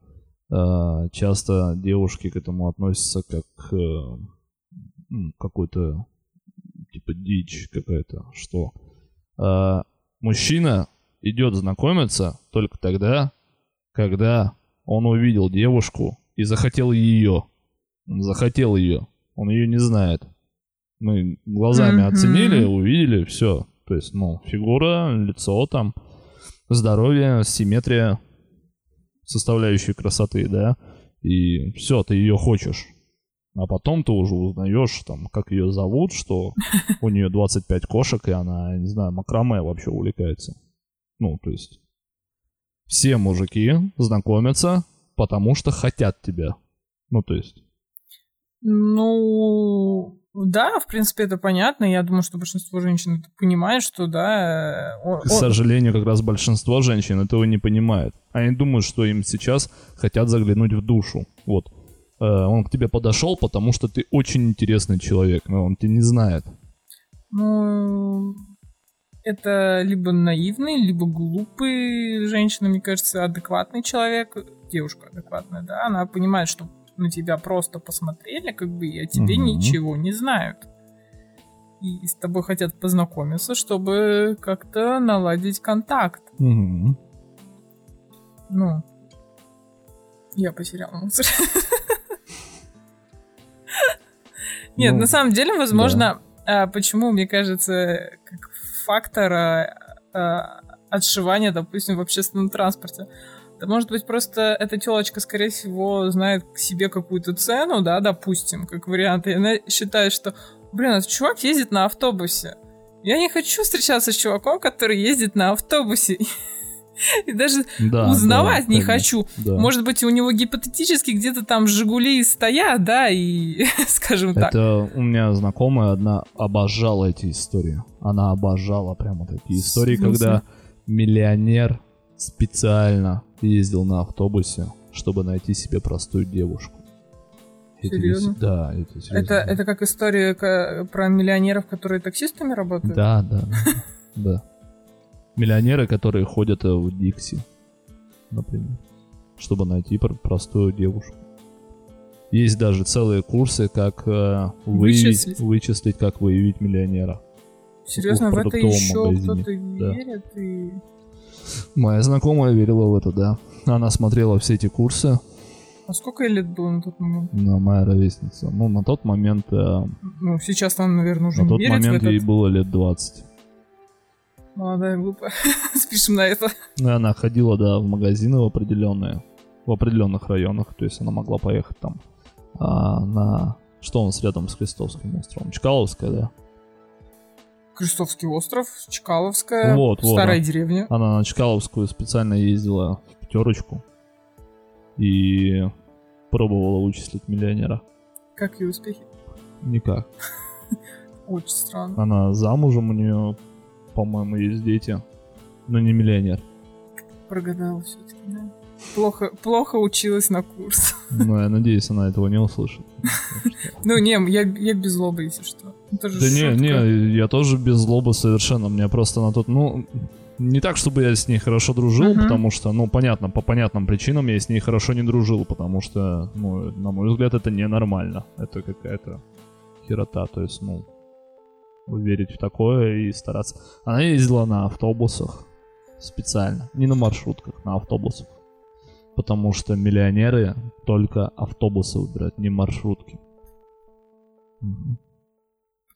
часто девушки к этому относятся как к э, м, какой-то типа дичь какая-то, что э, мужчина идет знакомиться только тогда, когда он увидел девушку и захотел ее. Он захотел ее. Он ее не знает. Мы глазами Мгм. оценили, увидели, все. То есть, ну, фигура, лицо там, здоровье, симметрия, составляющие красоты, да. И все, ты ее хочешь. А потом ты уже узнаешь, там, как ее зовут, что у нее 25 кошек, и она, не знаю, макраме вообще увлекается. Ну, то есть, все мужики знакомятся, потому что хотят тебя. Ну, то есть, Ну, да, в принципе, это понятно. Я думаю, что большинство женщин это понимает, что, да... э, о- к сожалению, как раз большинство женщин этого не понимает. Они думают, что им сейчас хотят заглянуть в душу. Вот. Э, Он к тебе подошел, потому что ты очень интересный человек, но он тебя не знает. Ну, это либо наивный, либо глупый женщина, мне кажется, адекватный человек, девушка адекватная, да, она понимает, что на тебя просто посмотрели, как бы, и о тебе Мгм. ничего не знают. И с тобой хотят познакомиться, чтобы как-то наладить контакт. Мгм. Ну, я потеряла мысль. Нет, Ну, на самом деле, возможно, а, почему, мне кажется, как фактор а, а, отшивания, допустим, в общественном транспорте. Да может быть, просто эта телочка, скорее всего, знает к себе какую-то цену, да, допустим, как вариант, и она считает, что, блин, этот чувак ездит на автобусе. Я не хочу встречаться с чуваком, который ездит на автобусе. И даже Да, узнавать да, не конечно, хочу. да. Может быть, у него гипотетически где-то там Жигули стоят, да, и, скажем так. Это у меня знакомая одна обожала эти истории. Она обожала прямо такие истории, когда миллионер специально ездил на автобусе, чтобы найти себе простую девушку. Серьезно? с- Да, это серьезно. Это, это как история про миллионеров, которые таксистами работают? Да, да, да. Миллионеры, которые ходят э, в Дикси, например, чтобы найти пр- простую девушку. Есть даже целые курсы, как э, выявить, Вычислить. как выявить миллионера. Серьезно, в в это еще кто-то да. верит? И... Моя знакомая верила в это, да. Она смотрела все эти курсы, А сколько ей лет было на тот момент? но моя ровесница. Ну, на тот момент, э, Ну, сейчас она, наверное, уже на не тот момент этот. ей было лет 20. Молодая глупая. Спишем на это. Ну, она ходила, да, в магазины в определенные, в определенных районах, то есть она могла поехать там а, на... Что у нас рядом с Крестовским островом? Чкаловская, да? Крестовский остров, Чкаловская, Вот, вот, старая да. деревня. Она на Чкаловскую специально ездила в пятерочку и пробовала вычислить миллионера. Как ее успехи? Никак. Очень странно. Она замужем, у нее, по-моему, есть дети, но не миллионер. Прогадала все-таки, да. Плохо, плохо училась на курс. Но я надеюсь, она этого не услышит. Ну, не, я, я без злобы, если что. Это же Да не, шутка. не, я тоже без злобы совершенно. Мне просто на тот, ну, не так, чтобы я с ней хорошо дружил, Мгм. потому что, ну, понятно, по понятным причинам я с ней хорошо не дружил, потому что, ну, на мой взгляд, это ненормально. Это какая-то херота, то есть, ну, верить в такое и стараться. Она ездила на автобусах специально, не на маршрутках, на автобусах. потому что миллионеры только автобусы выбирают, не маршрутки. Мгм.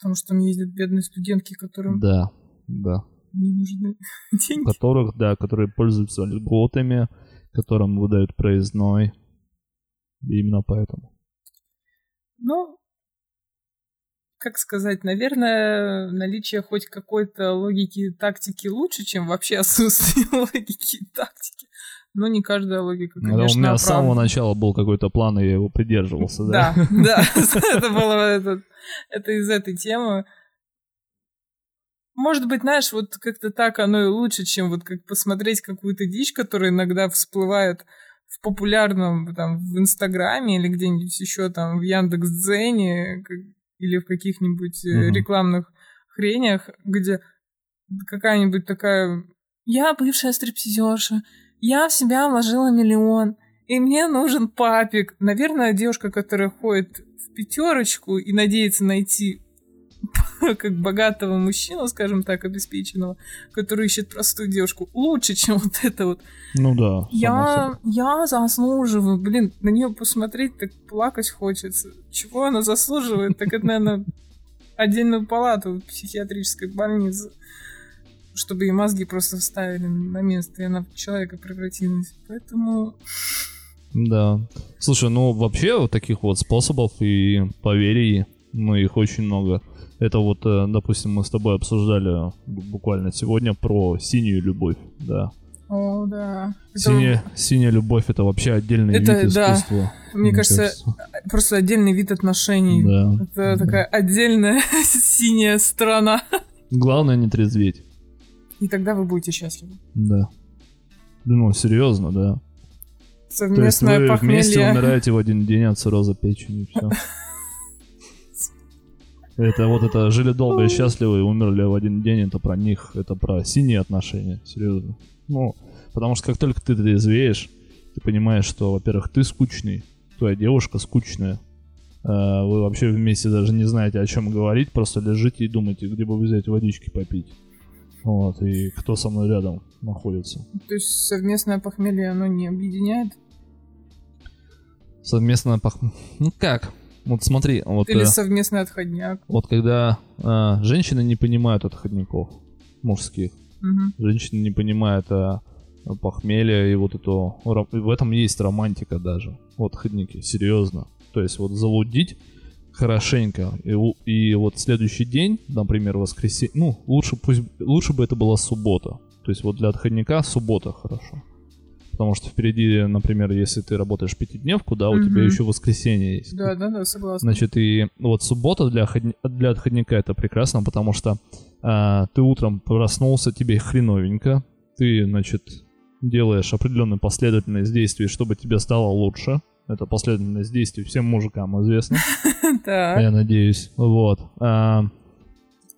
Потому что там ездят бедные студентки, которым Да, да. не нужны деньги. Которых, да, которые пользуются льготами, которым выдают проездной. Именно поэтому. Ну, как сказать, наверное, наличие хоть какой-то логики и тактики лучше, чем вообще отсутствие логики и тактики. Но не каждая логика, Ну, да, конечно, у меня с самого оправдана. начала был какой-то план, и я его придерживался, да? Да, да, это было это, из этой темы. Может быть, знаешь, вот как-то так оно и лучше, чем вот как посмотреть какую-то дичь, которая иногда всплывает в популярном там в Инстаграме или где-нибудь еще там в Яндекс.Дзене или в каких-нибудь Мгм. рекламных хренях, где какая-нибудь такая «Я бывшая стриптизерша, я в себя вложила миллион, и мне нужен папик». Наверное, девушка, которая ходит в пятерочку и надеется найти как богатого мужчину, скажем так, обеспеченного, который ищет простую девушку, лучше, чем вот это вот. Ну да. Я, я заслуживаю, блин, на нее посмотреть, так плакать хочется. Чего она заслуживает? Так это, наверное, отдельную палату в психиатрической больнице, чтобы ей мозги просто вставили на место, и она в человека превратилась. Поэтому... Да. Слушай, ну вообще вот таких вот способов и поверий, ну их очень много. Это вот, э, допустим, мы с тобой обсуждали буквально сегодня про синюю любовь, да. О, да. Это, Синяя, синяя любовь это вообще отдельный Это, вид да. искусства. мне кажется, просто отдельный вид отношений. Да. Это да. такая отдельная синяя страна. Главное не трезветь. И тогда вы будете счастливы. Да. Ну, серьезно, да. То есть Совместное вы вместе похмелье. умираете в один день от цирроза печени, все. Это вот это жили долго и счастливо и умерли в один день, это про них, это про синие отношения, серьезно. Ну, потому что как только ты трезвеешь, ты понимаешь, что, во-первых, ты скучный, твоя девушка скучная, э, вы вообще вместе даже не знаете, о чем говорить, просто лежите и думаете, где бы взять водички попить. Вот, и кто со мной рядом находится. То есть совместное похмелье, оно не объединяет? Совместно пох... Ну как? Вот смотри, вот, Или э, совместный отходняк? вот когда э, женщины не понимают отходников мужских, Мгм. женщины не понимают э, похмелья и вот эту... и В этом есть романтика даже. Вот отходники, серьезно. То есть вот залудить хорошенько. И, и вот следующий день, например, воскресенье... Ну, лучше, пусть, лучше бы это была суббота. То есть вот для отходника суббота хорошо. Потому что впереди, например, если ты работаешь пятидневку, да, у тебя Мгм. еще воскресенье есть. Да, да, да, согласна. Значит, и вот суббота для, отходни- для отходника это прекрасно, потому что а, ты утром проснулся, тебе хреновенько, ты, значит, делаешь определенную последовательность действий, чтобы тебе стало лучше. Это последовательность действий всем мужикам известна, Так. я надеюсь. Вот. А,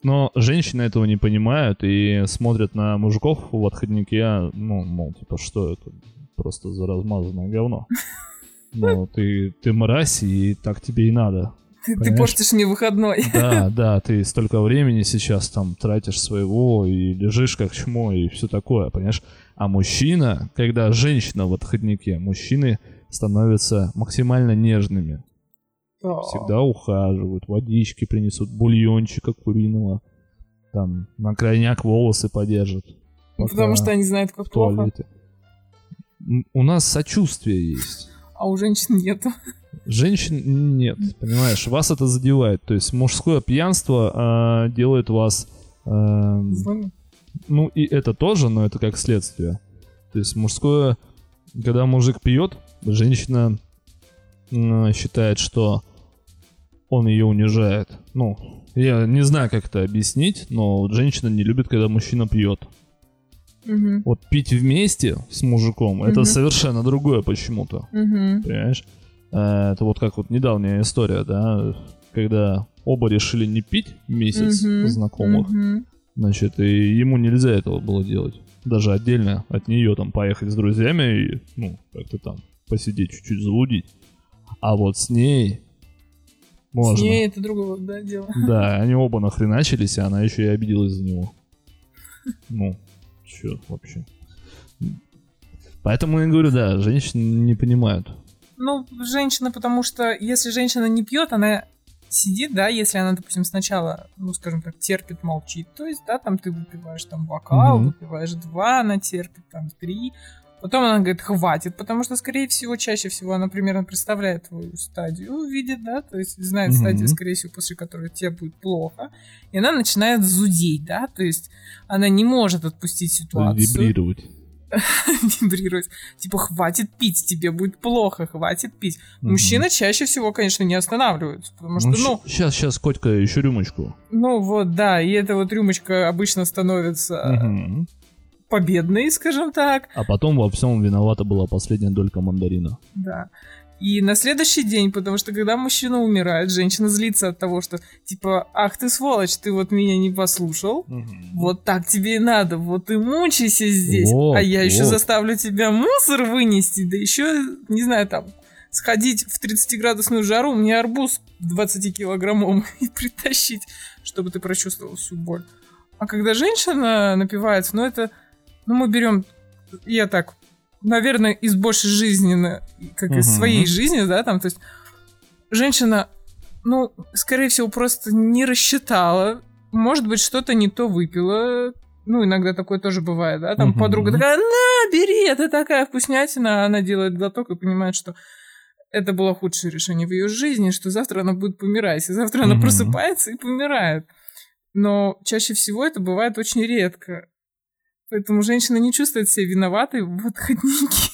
но женщины этого не понимают и смотрят на мужиков в отходнике, ну, мол, типа, что это? Просто за размазанное говно. Ну, ты, ты мразь, и так тебе и надо. Ты, ты портишь мне выходной. Да, да, ты столько времени сейчас там тратишь своего и лежишь как чмо и все такое, понимаешь? А мужчина, когда женщина в отходнике, мужчины становятся максимально нежными. Да. Всегда ухаживают, водички принесут, бульончика куриного, там на крайняк волосы подержат. Ну, Потому что они знают, как плохо, У нас сочувствие есть. а у женщин нету. Женщин нет, понимаешь, вас это задевает. То есть мужское пьянство а, делает вас, Злыми. ну и это тоже, но это как следствие. То есть мужское, когда мужик пьет, женщина считает, что он ее унижает. Ну, я не знаю, как это объяснить, но вот женщина не любит, когда мужчина пьет. Мгм. Вот пить вместе с мужиком, это Мгм. совершенно другое почему-то. Мгм. Понимаешь? Э, Это вот как вот недавняя история, да, когда оба решили не пить месяц Мгм. знакомых, Мгм. значит, и ему нельзя этого было делать. Даже отдельно от нее там поехать с друзьями и, ну, как-то там посидеть, чуть-чуть залудить. А вот с ней можно. С ней это другое, да, дело. Да, они оба нахреначились, и она еще и обиделась за него. Ну, чё вообще. Поэтому я говорю, да, женщины не понимают. Ну, женщина, потому что если женщина не пьет, она сидит, да, если она, допустим, сначала, ну, скажем так, терпит, молчит, то есть, да, там ты выпиваешь там бокал, mm-hmm. выпиваешь два, она терпит там три, потом она говорит, хватит, потому что, скорее всего, чаще всего она примерно представляет твою стадию, видит, да, то есть знает mm-hmm. стадию, скорее всего, после которой тебе будет плохо, и она начинает зудеть, да, то есть она не может отпустить ситуацию. Вибрировать. вибрировать. Типа, хватит пить, тебе будет плохо, хватит пить. Угу. Мужчины чаще всего, конечно, не останавливаются, потому что, ну... ну сейчас, сейчас, Котька, еще рюмочку. Ну вот, да, и эта вот рюмочка обычно становится угу. Победной, скажем так. А потом во всем виновата была последняя долька мандарина. Да. И на следующий день, потому что когда мужчина умирает, женщина злится от того, что типа, ах ты сволочь, ты вот меня не послушал, угу. вот так тебе и надо, вот ты мучайся здесь, вот, а я еще вот. заставлю тебя мусор вынести, да еще, не знаю, там, сходить в 30-градусную жару, мне арбуз 20 килограммом и притащить, чтобы ты прочувствовал всю боль. А когда женщина напивается, ну это, ну мы берем, я так наверное, из больше жизненно, как угу. из своей жизни, да, там, то есть женщина, ну, скорее всего, просто не рассчитала, может быть, что-то не то выпила, ну, иногда такое тоже бывает, да, там угу. подруга такая, на, бери, это такая вкуснятина, а она делает глоток и понимает, что это было худшее решение в ее жизни, что завтра она будет помирать, и завтра угу. она просыпается и помирает. Но чаще всего это бывает очень редко. Поэтому женщина не чувствует себя виноватой в отходнике.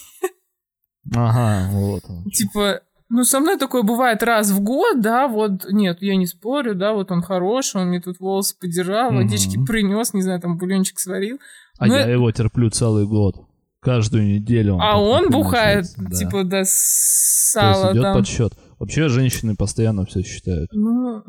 Ага, вот. Типа, ну, со мной такое бывает раз в год, да, вот, нет, я не спорю, да, вот он хороший, он мне тут волосы подержал, угу. водички принес, не знаю, там бульончик сварил. А Но... я его терплю целый год. Каждую неделю он. А он бухает, да. типа, до сала. То есть идет там. подсчет. Вообще женщины постоянно все считают. Ну,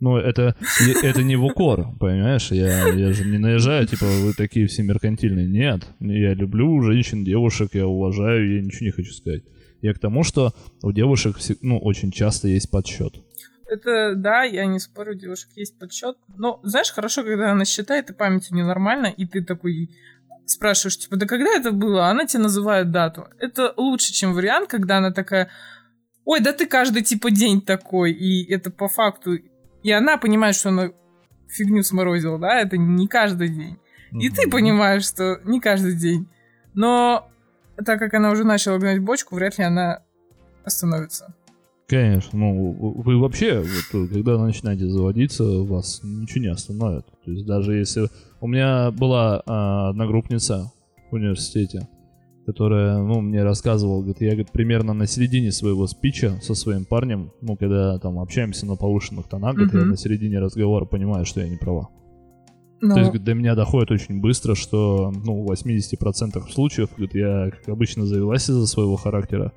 ну, это, это не в укор, понимаешь? Я, я же не наезжаю, типа, вы такие все меркантильные. Нет, я люблю женщин, девушек, я уважаю, я ничего не хочу сказать. Я к тому, что у девушек, ну, очень часто есть подсчет. Это, да, я не спорю, у девушек есть подсчет. Но, знаешь, хорошо, когда она считает, и память ненормально, и ты такой спрашиваешь, типа, да когда это было? Она тебе называет дату. Это лучше, чем вариант, когда она такая, ой, да ты каждый, типа, день такой, и это по факту и она понимает, что она фигню сморозила, да, это не каждый день. И ты понимаешь, что не каждый день. Но так как она уже начала гнать бочку, вряд ли она остановится. Конечно, ну вы вообще, вот, когда начинаете заводиться, вас ничего не остановит. То есть даже если... У меня была а, одногруппница в университете, которая, ну, мне рассказывала, говорит, я, говорит, примерно на середине своего спича со своим парнем, ну, когда там общаемся на повышенных тонах, говорит, я на середине разговора понимаю, что я не права. Но... То есть говорит, до меня доходит очень быстро, что, ну, в 80% случаев, говорит, я, как обычно, завелась из-за своего характера.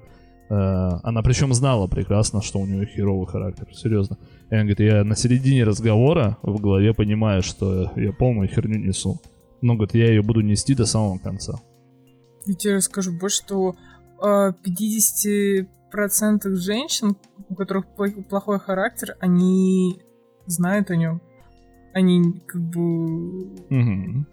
Э, она причем знала прекрасно, что у нее херовый характер, серьезно. И она говорит, я на середине разговора в голове понимаю, что я полную херню несу. Но, говорит, я ее буду нести до самого конца. Я тебе расскажу больше, что э, 50% женщин, у которых плохой характер, они знают о нем. Они как бы угу.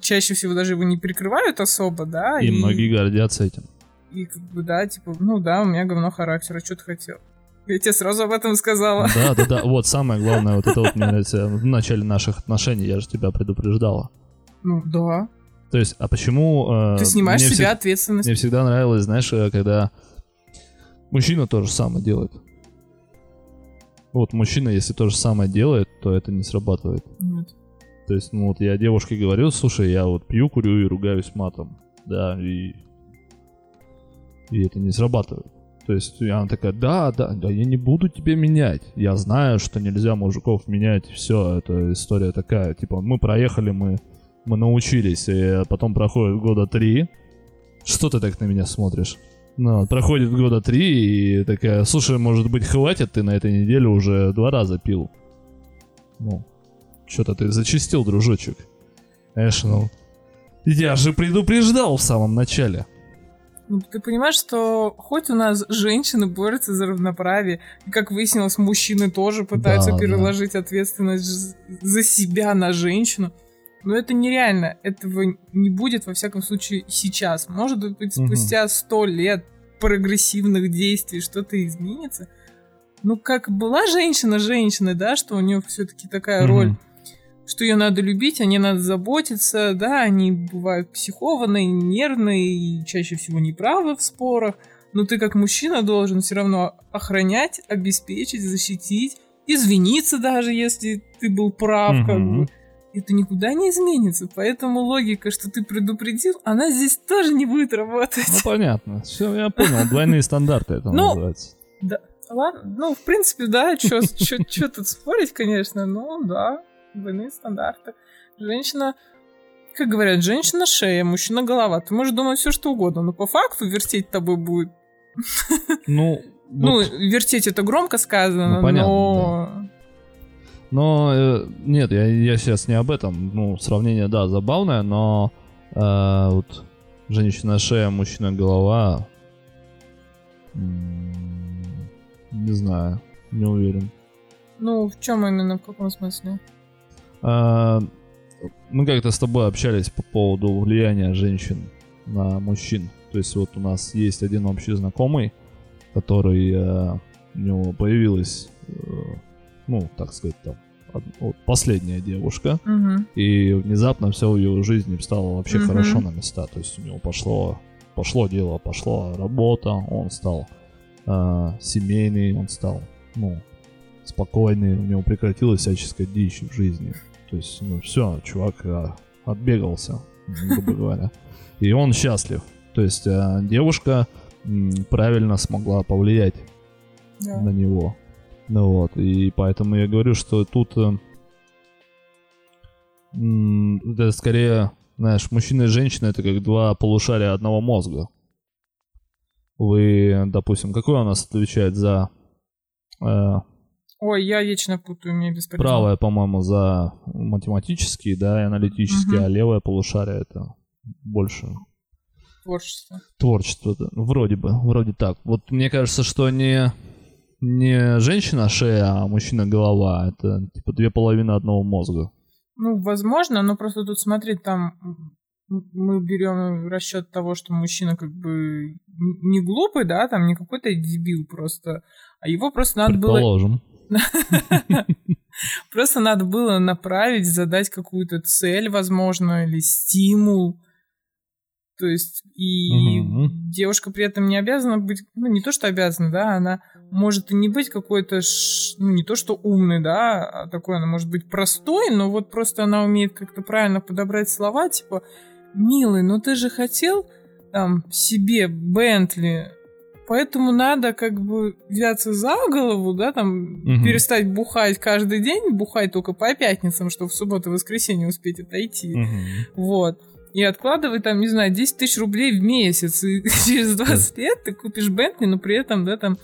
чаще всего даже его не прикрывают особо, да. И, и многие гордятся этим. И как бы, да, типа, ну да, у меня говно характера, что ты хотел. Я тебе сразу об этом сказала. Да, да, да. Вот самое главное, вот это вот мне нравится. В начале наших отношений я же тебя предупреждала. Ну, да. То есть, а почему... Э, Ты снимаешь себя всег... ответственность. Мне всегда нравилось, знаешь, э, когда мужчина то же самое делает. Вот мужчина, если то же самое делает, то это не срабатывает. Нет. То есть, ну вот я девушке говорю, слушай, я вот пью, курю и ругаюсь матом. Да, и... И это не срабатывает. То есть она такая, да, да, да, я не буду тебе менять. Я знаю, что нельзя мужиков менять. Все, это история такая. Типа, мы проехали, мы мы научились, и потом проходит года три. Что ты так на меня смотришь? Ну, проходит года три, и такая, слушай, может быть, хватит, ты на этой неделе уже два раза пил. Ну, что-то ты зачистил, дружочек. Знаешь, ну, я же предупреждал в самом начале. Ну, ты понимаешь, что хоть у нас женщины борются за равноправие, и, как выяснилось, мужчины тоже пытаются да, переложить да. ответственность за себя на женщину, Но это нереально. Этого не будет, во всяком случае, сейчас. Может быть, спустя сто лет прогрессивных действий что-то изменится. Ну, как была женщина женщиной, да, что у нее все-таки такая роль, что ее надо любить, о ней надо заботиться, да, они бывают психованные, нервные и чаще всего неправы в спорах, но ты как мужчина должен все равно охранять, обеспечить, защитить, извиниться даже, если ты был прав, как бы это никуда не изменится. Поэтому логика, что ты предупредил, она здесь тоже не будет работать. Ну, понятно. Все, я понял. Двойные стандарты это ну, называется. Да. Ладно, ну, в принципе, да, что тут спорить, конечно, но да, двойные стандарты. Женщина, как говорят, женщина шея, мужчина голова. Ты можешь думать все что угодно, но по факту вертеть тобой будет. Ну, ну, вертеть это громко сказано, ну, понятно, но да. Но э, нет, я, я сейчас не об этом. Ну, сравнение, да, забавное, но э, вот женщина шея, мужчина голова. Не знаю, не уверен. Ну, в чем именно, в каком смысле? А, мы как-то с тобой общались по поводу влияния женщин на мужчин. То есть вот у нас есть один общий знакомый, который э, у него появилась э, ну, так сказать, там, вот, последняя девушка, угу. и внезапно все в ее жизни стало вообще угу. хорошо на места. То есть у него пошло, пошло дело, пошла работа, он стал э, семейный, он стал, ну, спокойный, у него прекратилась всяческая дичь в жизни. То есть, ну, все, чувак э, отбегался, грубо говоря. И он счастлив. То есть э, девушка м, правильно смогла повлиять да. на него. Ну вот, и поэтому я говорю, что тут э, это скорее, знаешь, мужчина и женщина это как два полушария одного мозга. Вы, допустим, какой у нас отвечает за... Э, Ой, я вечно путаю, мне беспорядок. Правое, по-моему, за математические, да, и аналитические, угу. а левое полушарие это больше... Творчество. Творчество, да. Вроде бы, вроде так. Вот мне кажется, что не не женщина шея, а мужчина голова. Это типа две половины одного мозга. Ну, возможно, но просто тут смотри, там мы берем расчет того, что мужчина как бы не глупый, да, там не какой-то дебил просто, а его просто надо Предположим. было... Просто надо было направить, задать какую-то цель, возможно, или стимул. То есть, и девушка при этом не обязана быть, ну, не то, что обязана, да, она может и не быть какой-то, ну, не то, что умной, да, а такой она может быть простой, но вот просто она умеет как-то правильно подобрать слова, типа, милый, ну ты же хотел там себе Бентли, поэтому надо как бы взяться за голову, да, там, угу. перестать бухать каждый день, бухать только по пятницам, чтобы в субботу и воскресенье успеть отойти. Угу. Вот и откладывай там, не знаю, 10 тысяч рублей в месяц, и через 20 лет ты купишь Бентли, но при этом, да, там...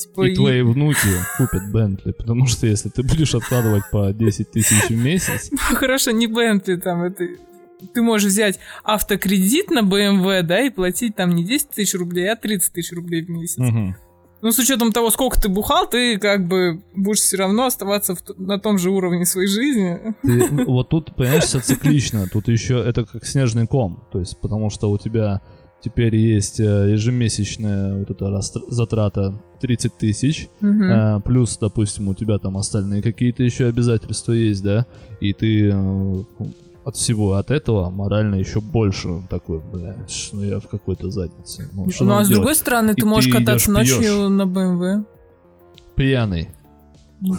Типа, и, и твои внуки купят Бентли, потому что если ты будешь откладывать по 10 тысяч в месяц... Ну, хорошо, не Бентли, там, это... Ты можешь взять автокредит на BMW, да, и платить там не 10 тысяч рублей, а 30 тысяч рублей в месяц. Угу. Ну, с учетом того, сколько ты бухал, ты как бы будешь все равно оставаться в, на том же уровне своей жизни. Ты, вот тут, понимаешь, все циклично. Тут еще это как снежный ком. То есть, потому что у тебя теперь есть э, ежемесячная вот эта затрата 30 тысяч, угу. а, плюс, допустим, у тебя там остальные какие-то еще обязательства есть, да, и ты э, от всего от этого морально еще больше такой, блядь, ну я в какой-то заднице. Ну, ну а с другой стороны, ты можешь ты кататься ночью пьешь. на БМВ. Пьяный. Ну,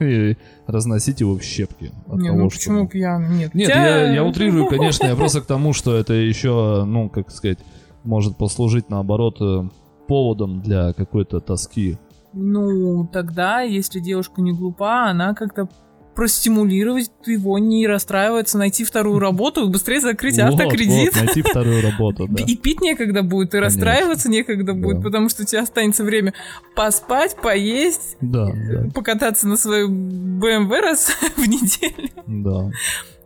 и разносить его в щепки. От не, того, ну почему что... Нет, Нет я, я утрирую, конечно, я просто к тому, что это еще, ну, как сказать, может послужить, наоборот, э, поводом для какой-то тоски. Ну, тогда, если девушка не глупа, она как-то простимулировать его, не расстраиваться, найти вторую работу, быстрее закрыть вот, автокредит. Вот, найти вторую работу, да. И пить некогда будет, и Конечно. расстраиваться некогда будет, да. потому что у тебя останется время поспать, поесть, да, да. покататься на свою BMW раз в неделю. Да.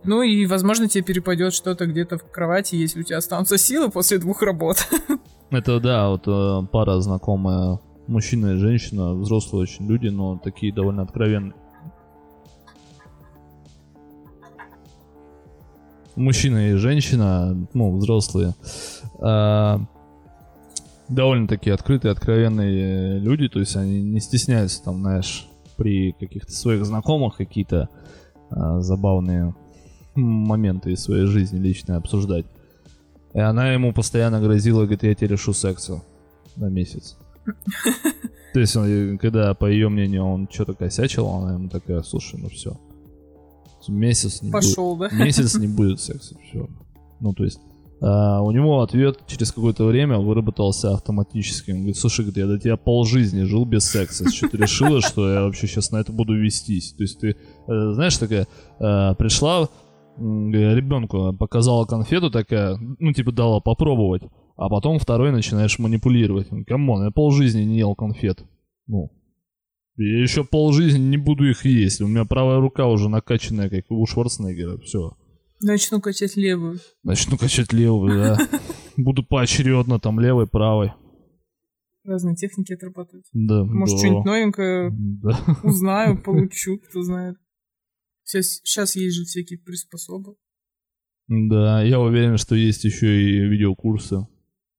Ну и, возможно, тебе перепадет что-то где-то в кровати, если у тебя останутся силы после двух работ. Это да, вот э, пара знакомая, мужчина и женщина, взрослые очень люди, но такие довольно откровенные мужчина и женщина, ну, взрослые, э, довольно-таки открытые, откровенные люди, то есть они не стесняются там, знаешь, при каких-то своих знакомых какие-то э, забавные моменты из своей жизни личные обсуждать. И она ему постоянно грозила, говорит, я тебе решу секса на месяц. То есть, он, когда, по ее мнению, он что-то косячил, она ему такая, слушай, ну все. Месяц не Пошел, будет. да? Месяц не будет секса, все. Ну, то есть, а, у него ответ через какое-то время выработался автоматически. Он говорит, слушай, говорит, я до тебя полжизни жил без секса. Что ты решила, что я вообще сейчас на это буду вестись? То есть ты, э, знаешь, такая, э, пришла ребенку, показала конфету такая, ну, типа дала попробовать, а потом второй начинаешь манипулировать. Он, Come on, я полжизни не ел конфет. Ну, я еще полжизни не буду их есть. У меня правая рука уже накачанная, как у Шварценеггера. Все. Начну качать левую. Начну качать левую, да. Буду поочередно там левой, правой. Разные техники отрабатывать. Да. Может, да. что-нибудь новенькое Да. узнаю, получу, кто знает. Сейчас, сейчас есть же всякие приспособы. Да, я уверен, что есть еще и видеокурсы.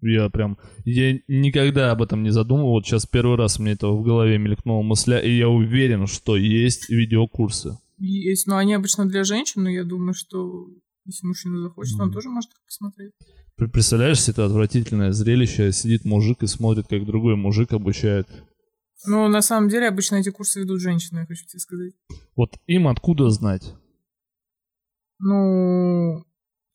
Я прям, я никогда об этом не задумывал. Вот сейчас первый раз мне это в голове мелькнула мысля, и я уверен, что есть видеокурсы. Есть, но они обычно для женщин, но я думаю, что если мужчина захочет, он Мгм. тоже может их посмотреть. Пр- Представляешь, себе это отвратительное зрелище, сидит мужик и смотрит, как другой мужик обучает. Но на самом деле обычно эти курсы ведут женщины, я хочу тебе сказать. Вот им откуда знать? Ну,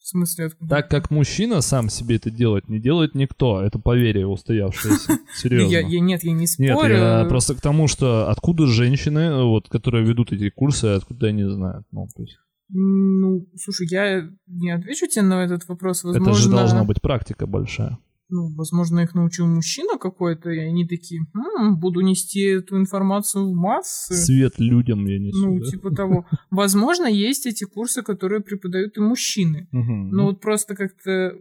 в смысле, откуда? Так как мужчина сам себе это делает, не делает никто. Это поверье устоявшееся. Серьезно. Я, я- нет, я не Нет, спорю. я просто к тому, что откуда женщины, вот, которые ведут эти курсы, откуда они знают. Ну, то есть, Ну, слушай, я не отвечу тебе на этот вопрос. Возможно, это же должна быть практика большая. Ну, возможно, их научил мужчина какой-то, и они такие, «М, буду нести эту информацию в массы. Свет людям я несу. Ну, да? типа того. Возможно, есть эти курсы, которые преподают и мужчины. Но вот просто как-то,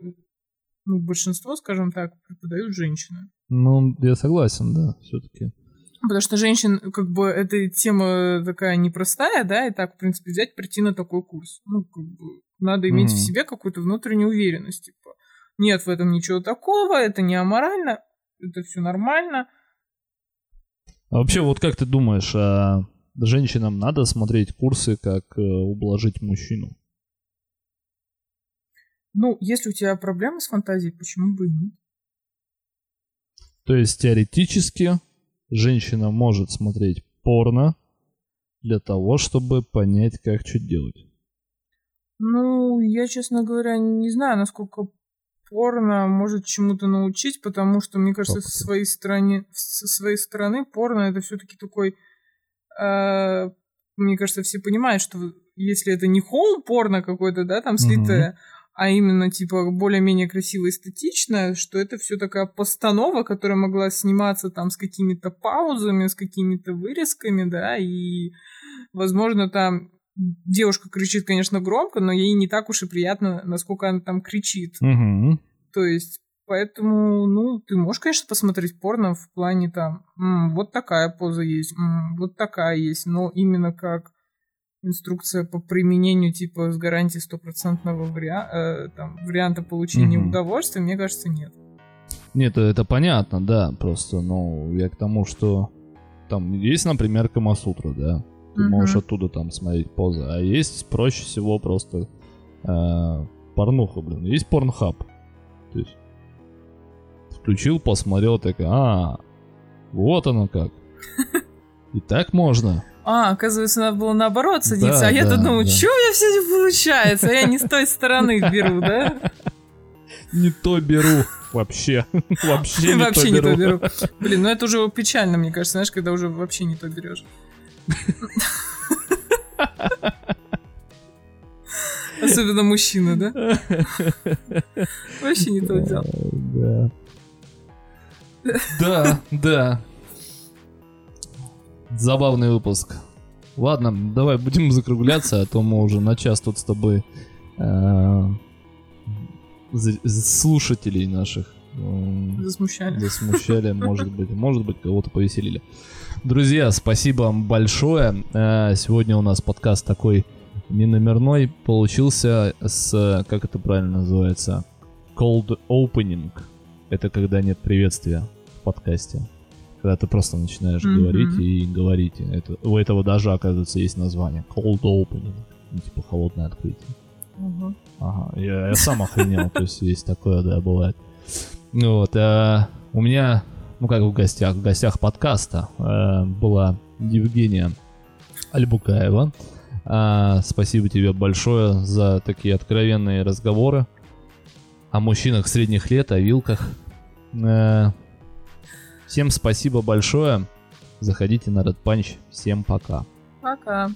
ну, большинство, скажем так, преподают женщины. Ну, я согласен, да, все-таки. Потому что женщин, как бы, эта тема такая непростая, да, и так, в принципе, взять, прийти на такой курс. Ну, как бы, надо иметь в Мгм. себе какую-то внутреннюю уверенность, типа, нет в этом ничего такого, это не аморально, это все нормально. А вообще, вот как ты думаешь, а женщинам надо смотреть курсы, как э, ублажить мужчину? Ну, если у тебя проблемы с фантазией, почему бы и нет? То есть, теоретически, женщина может смотреть порно для того, чтобы понять, как что делать. Ну, я, честно говоря, не знаю, насколько порно может чему-то научить, потому что, мне кажется, со своей стороны, со своей стороны порно это все-таки такой... э, мне кажется, все понимают, что если это не хоум порно какое-то, да, там слитое, а именно, типа, более-менее красиво эстетичное, что это все такая постанова, которая могла сниматься там с какими-то паузами, с какими-то вырезками, да, и, возможно, там девушка кричит, конечно, громко, но ей не так уж и приятно, насколько она там кричит. Угу. То есть, поэтому, ну, ты можешь, конечно, посмотреть порно в плане там, «М, вот такая поза есть, м, вот такая есть, но именно как инструкция по применению, типа, с гарантией стопроцентного вариа- э, там, варианта получения Мгм. удовольствия, мне кажется, нет. Нет, это понятно, да, просто, ну, я к тому, что там есть, например, Камасутра, да, ты Мгм. можешь оттуда там смотреть позы, а есть проще всего просто э, порнуха, блин, есть порнхаб, то есть включил, посмотрел, так, а, вот оно как, и так можно. А, оказывается, надо было наоборот садиться, Да, а я-то да, думаю, да. что у меня все не получается, а я не с той стороны беру, да? Не то беру вообще, вообще не то беру. Блин, ну это уже печально, мне кажется, знаешь, когда уже вообще не то берешь. Особенно мужчина, да? Вообще не то взял. Да. Да, да. Забавный выпуск. Ладно, давай будем закругляться, а то мы уже на час тут с тобой э, слушателей наших Засмущали. засмущали, может быть, может быть, кого-то повеселили. Друзья, спасибо вам большое. Э, Сегодня у нас подкаст такой не номерной, получился с, как это правильно называется, cold opening. Это когда нет приветствия в подкасте. Когда ты просто начинаешь Мгм. говорить и говорить. Это, у этого даже, оказывается, есть название. Cold opening. Ну, типа холодное открытие. Мгм. Ага, я, я сам охренел, то есть есть такое, да, бывает. Ну Вот, а, у меня, ну как в гостях, в гостях подкаста э, была Евгения Альбукаева. А, спасибо тебе большое за такие откровенные разговоры о мужчинах средних лет, о вилках. Э, всем спасибо большое. Заходите на Red Punch. Всем пока. Пока.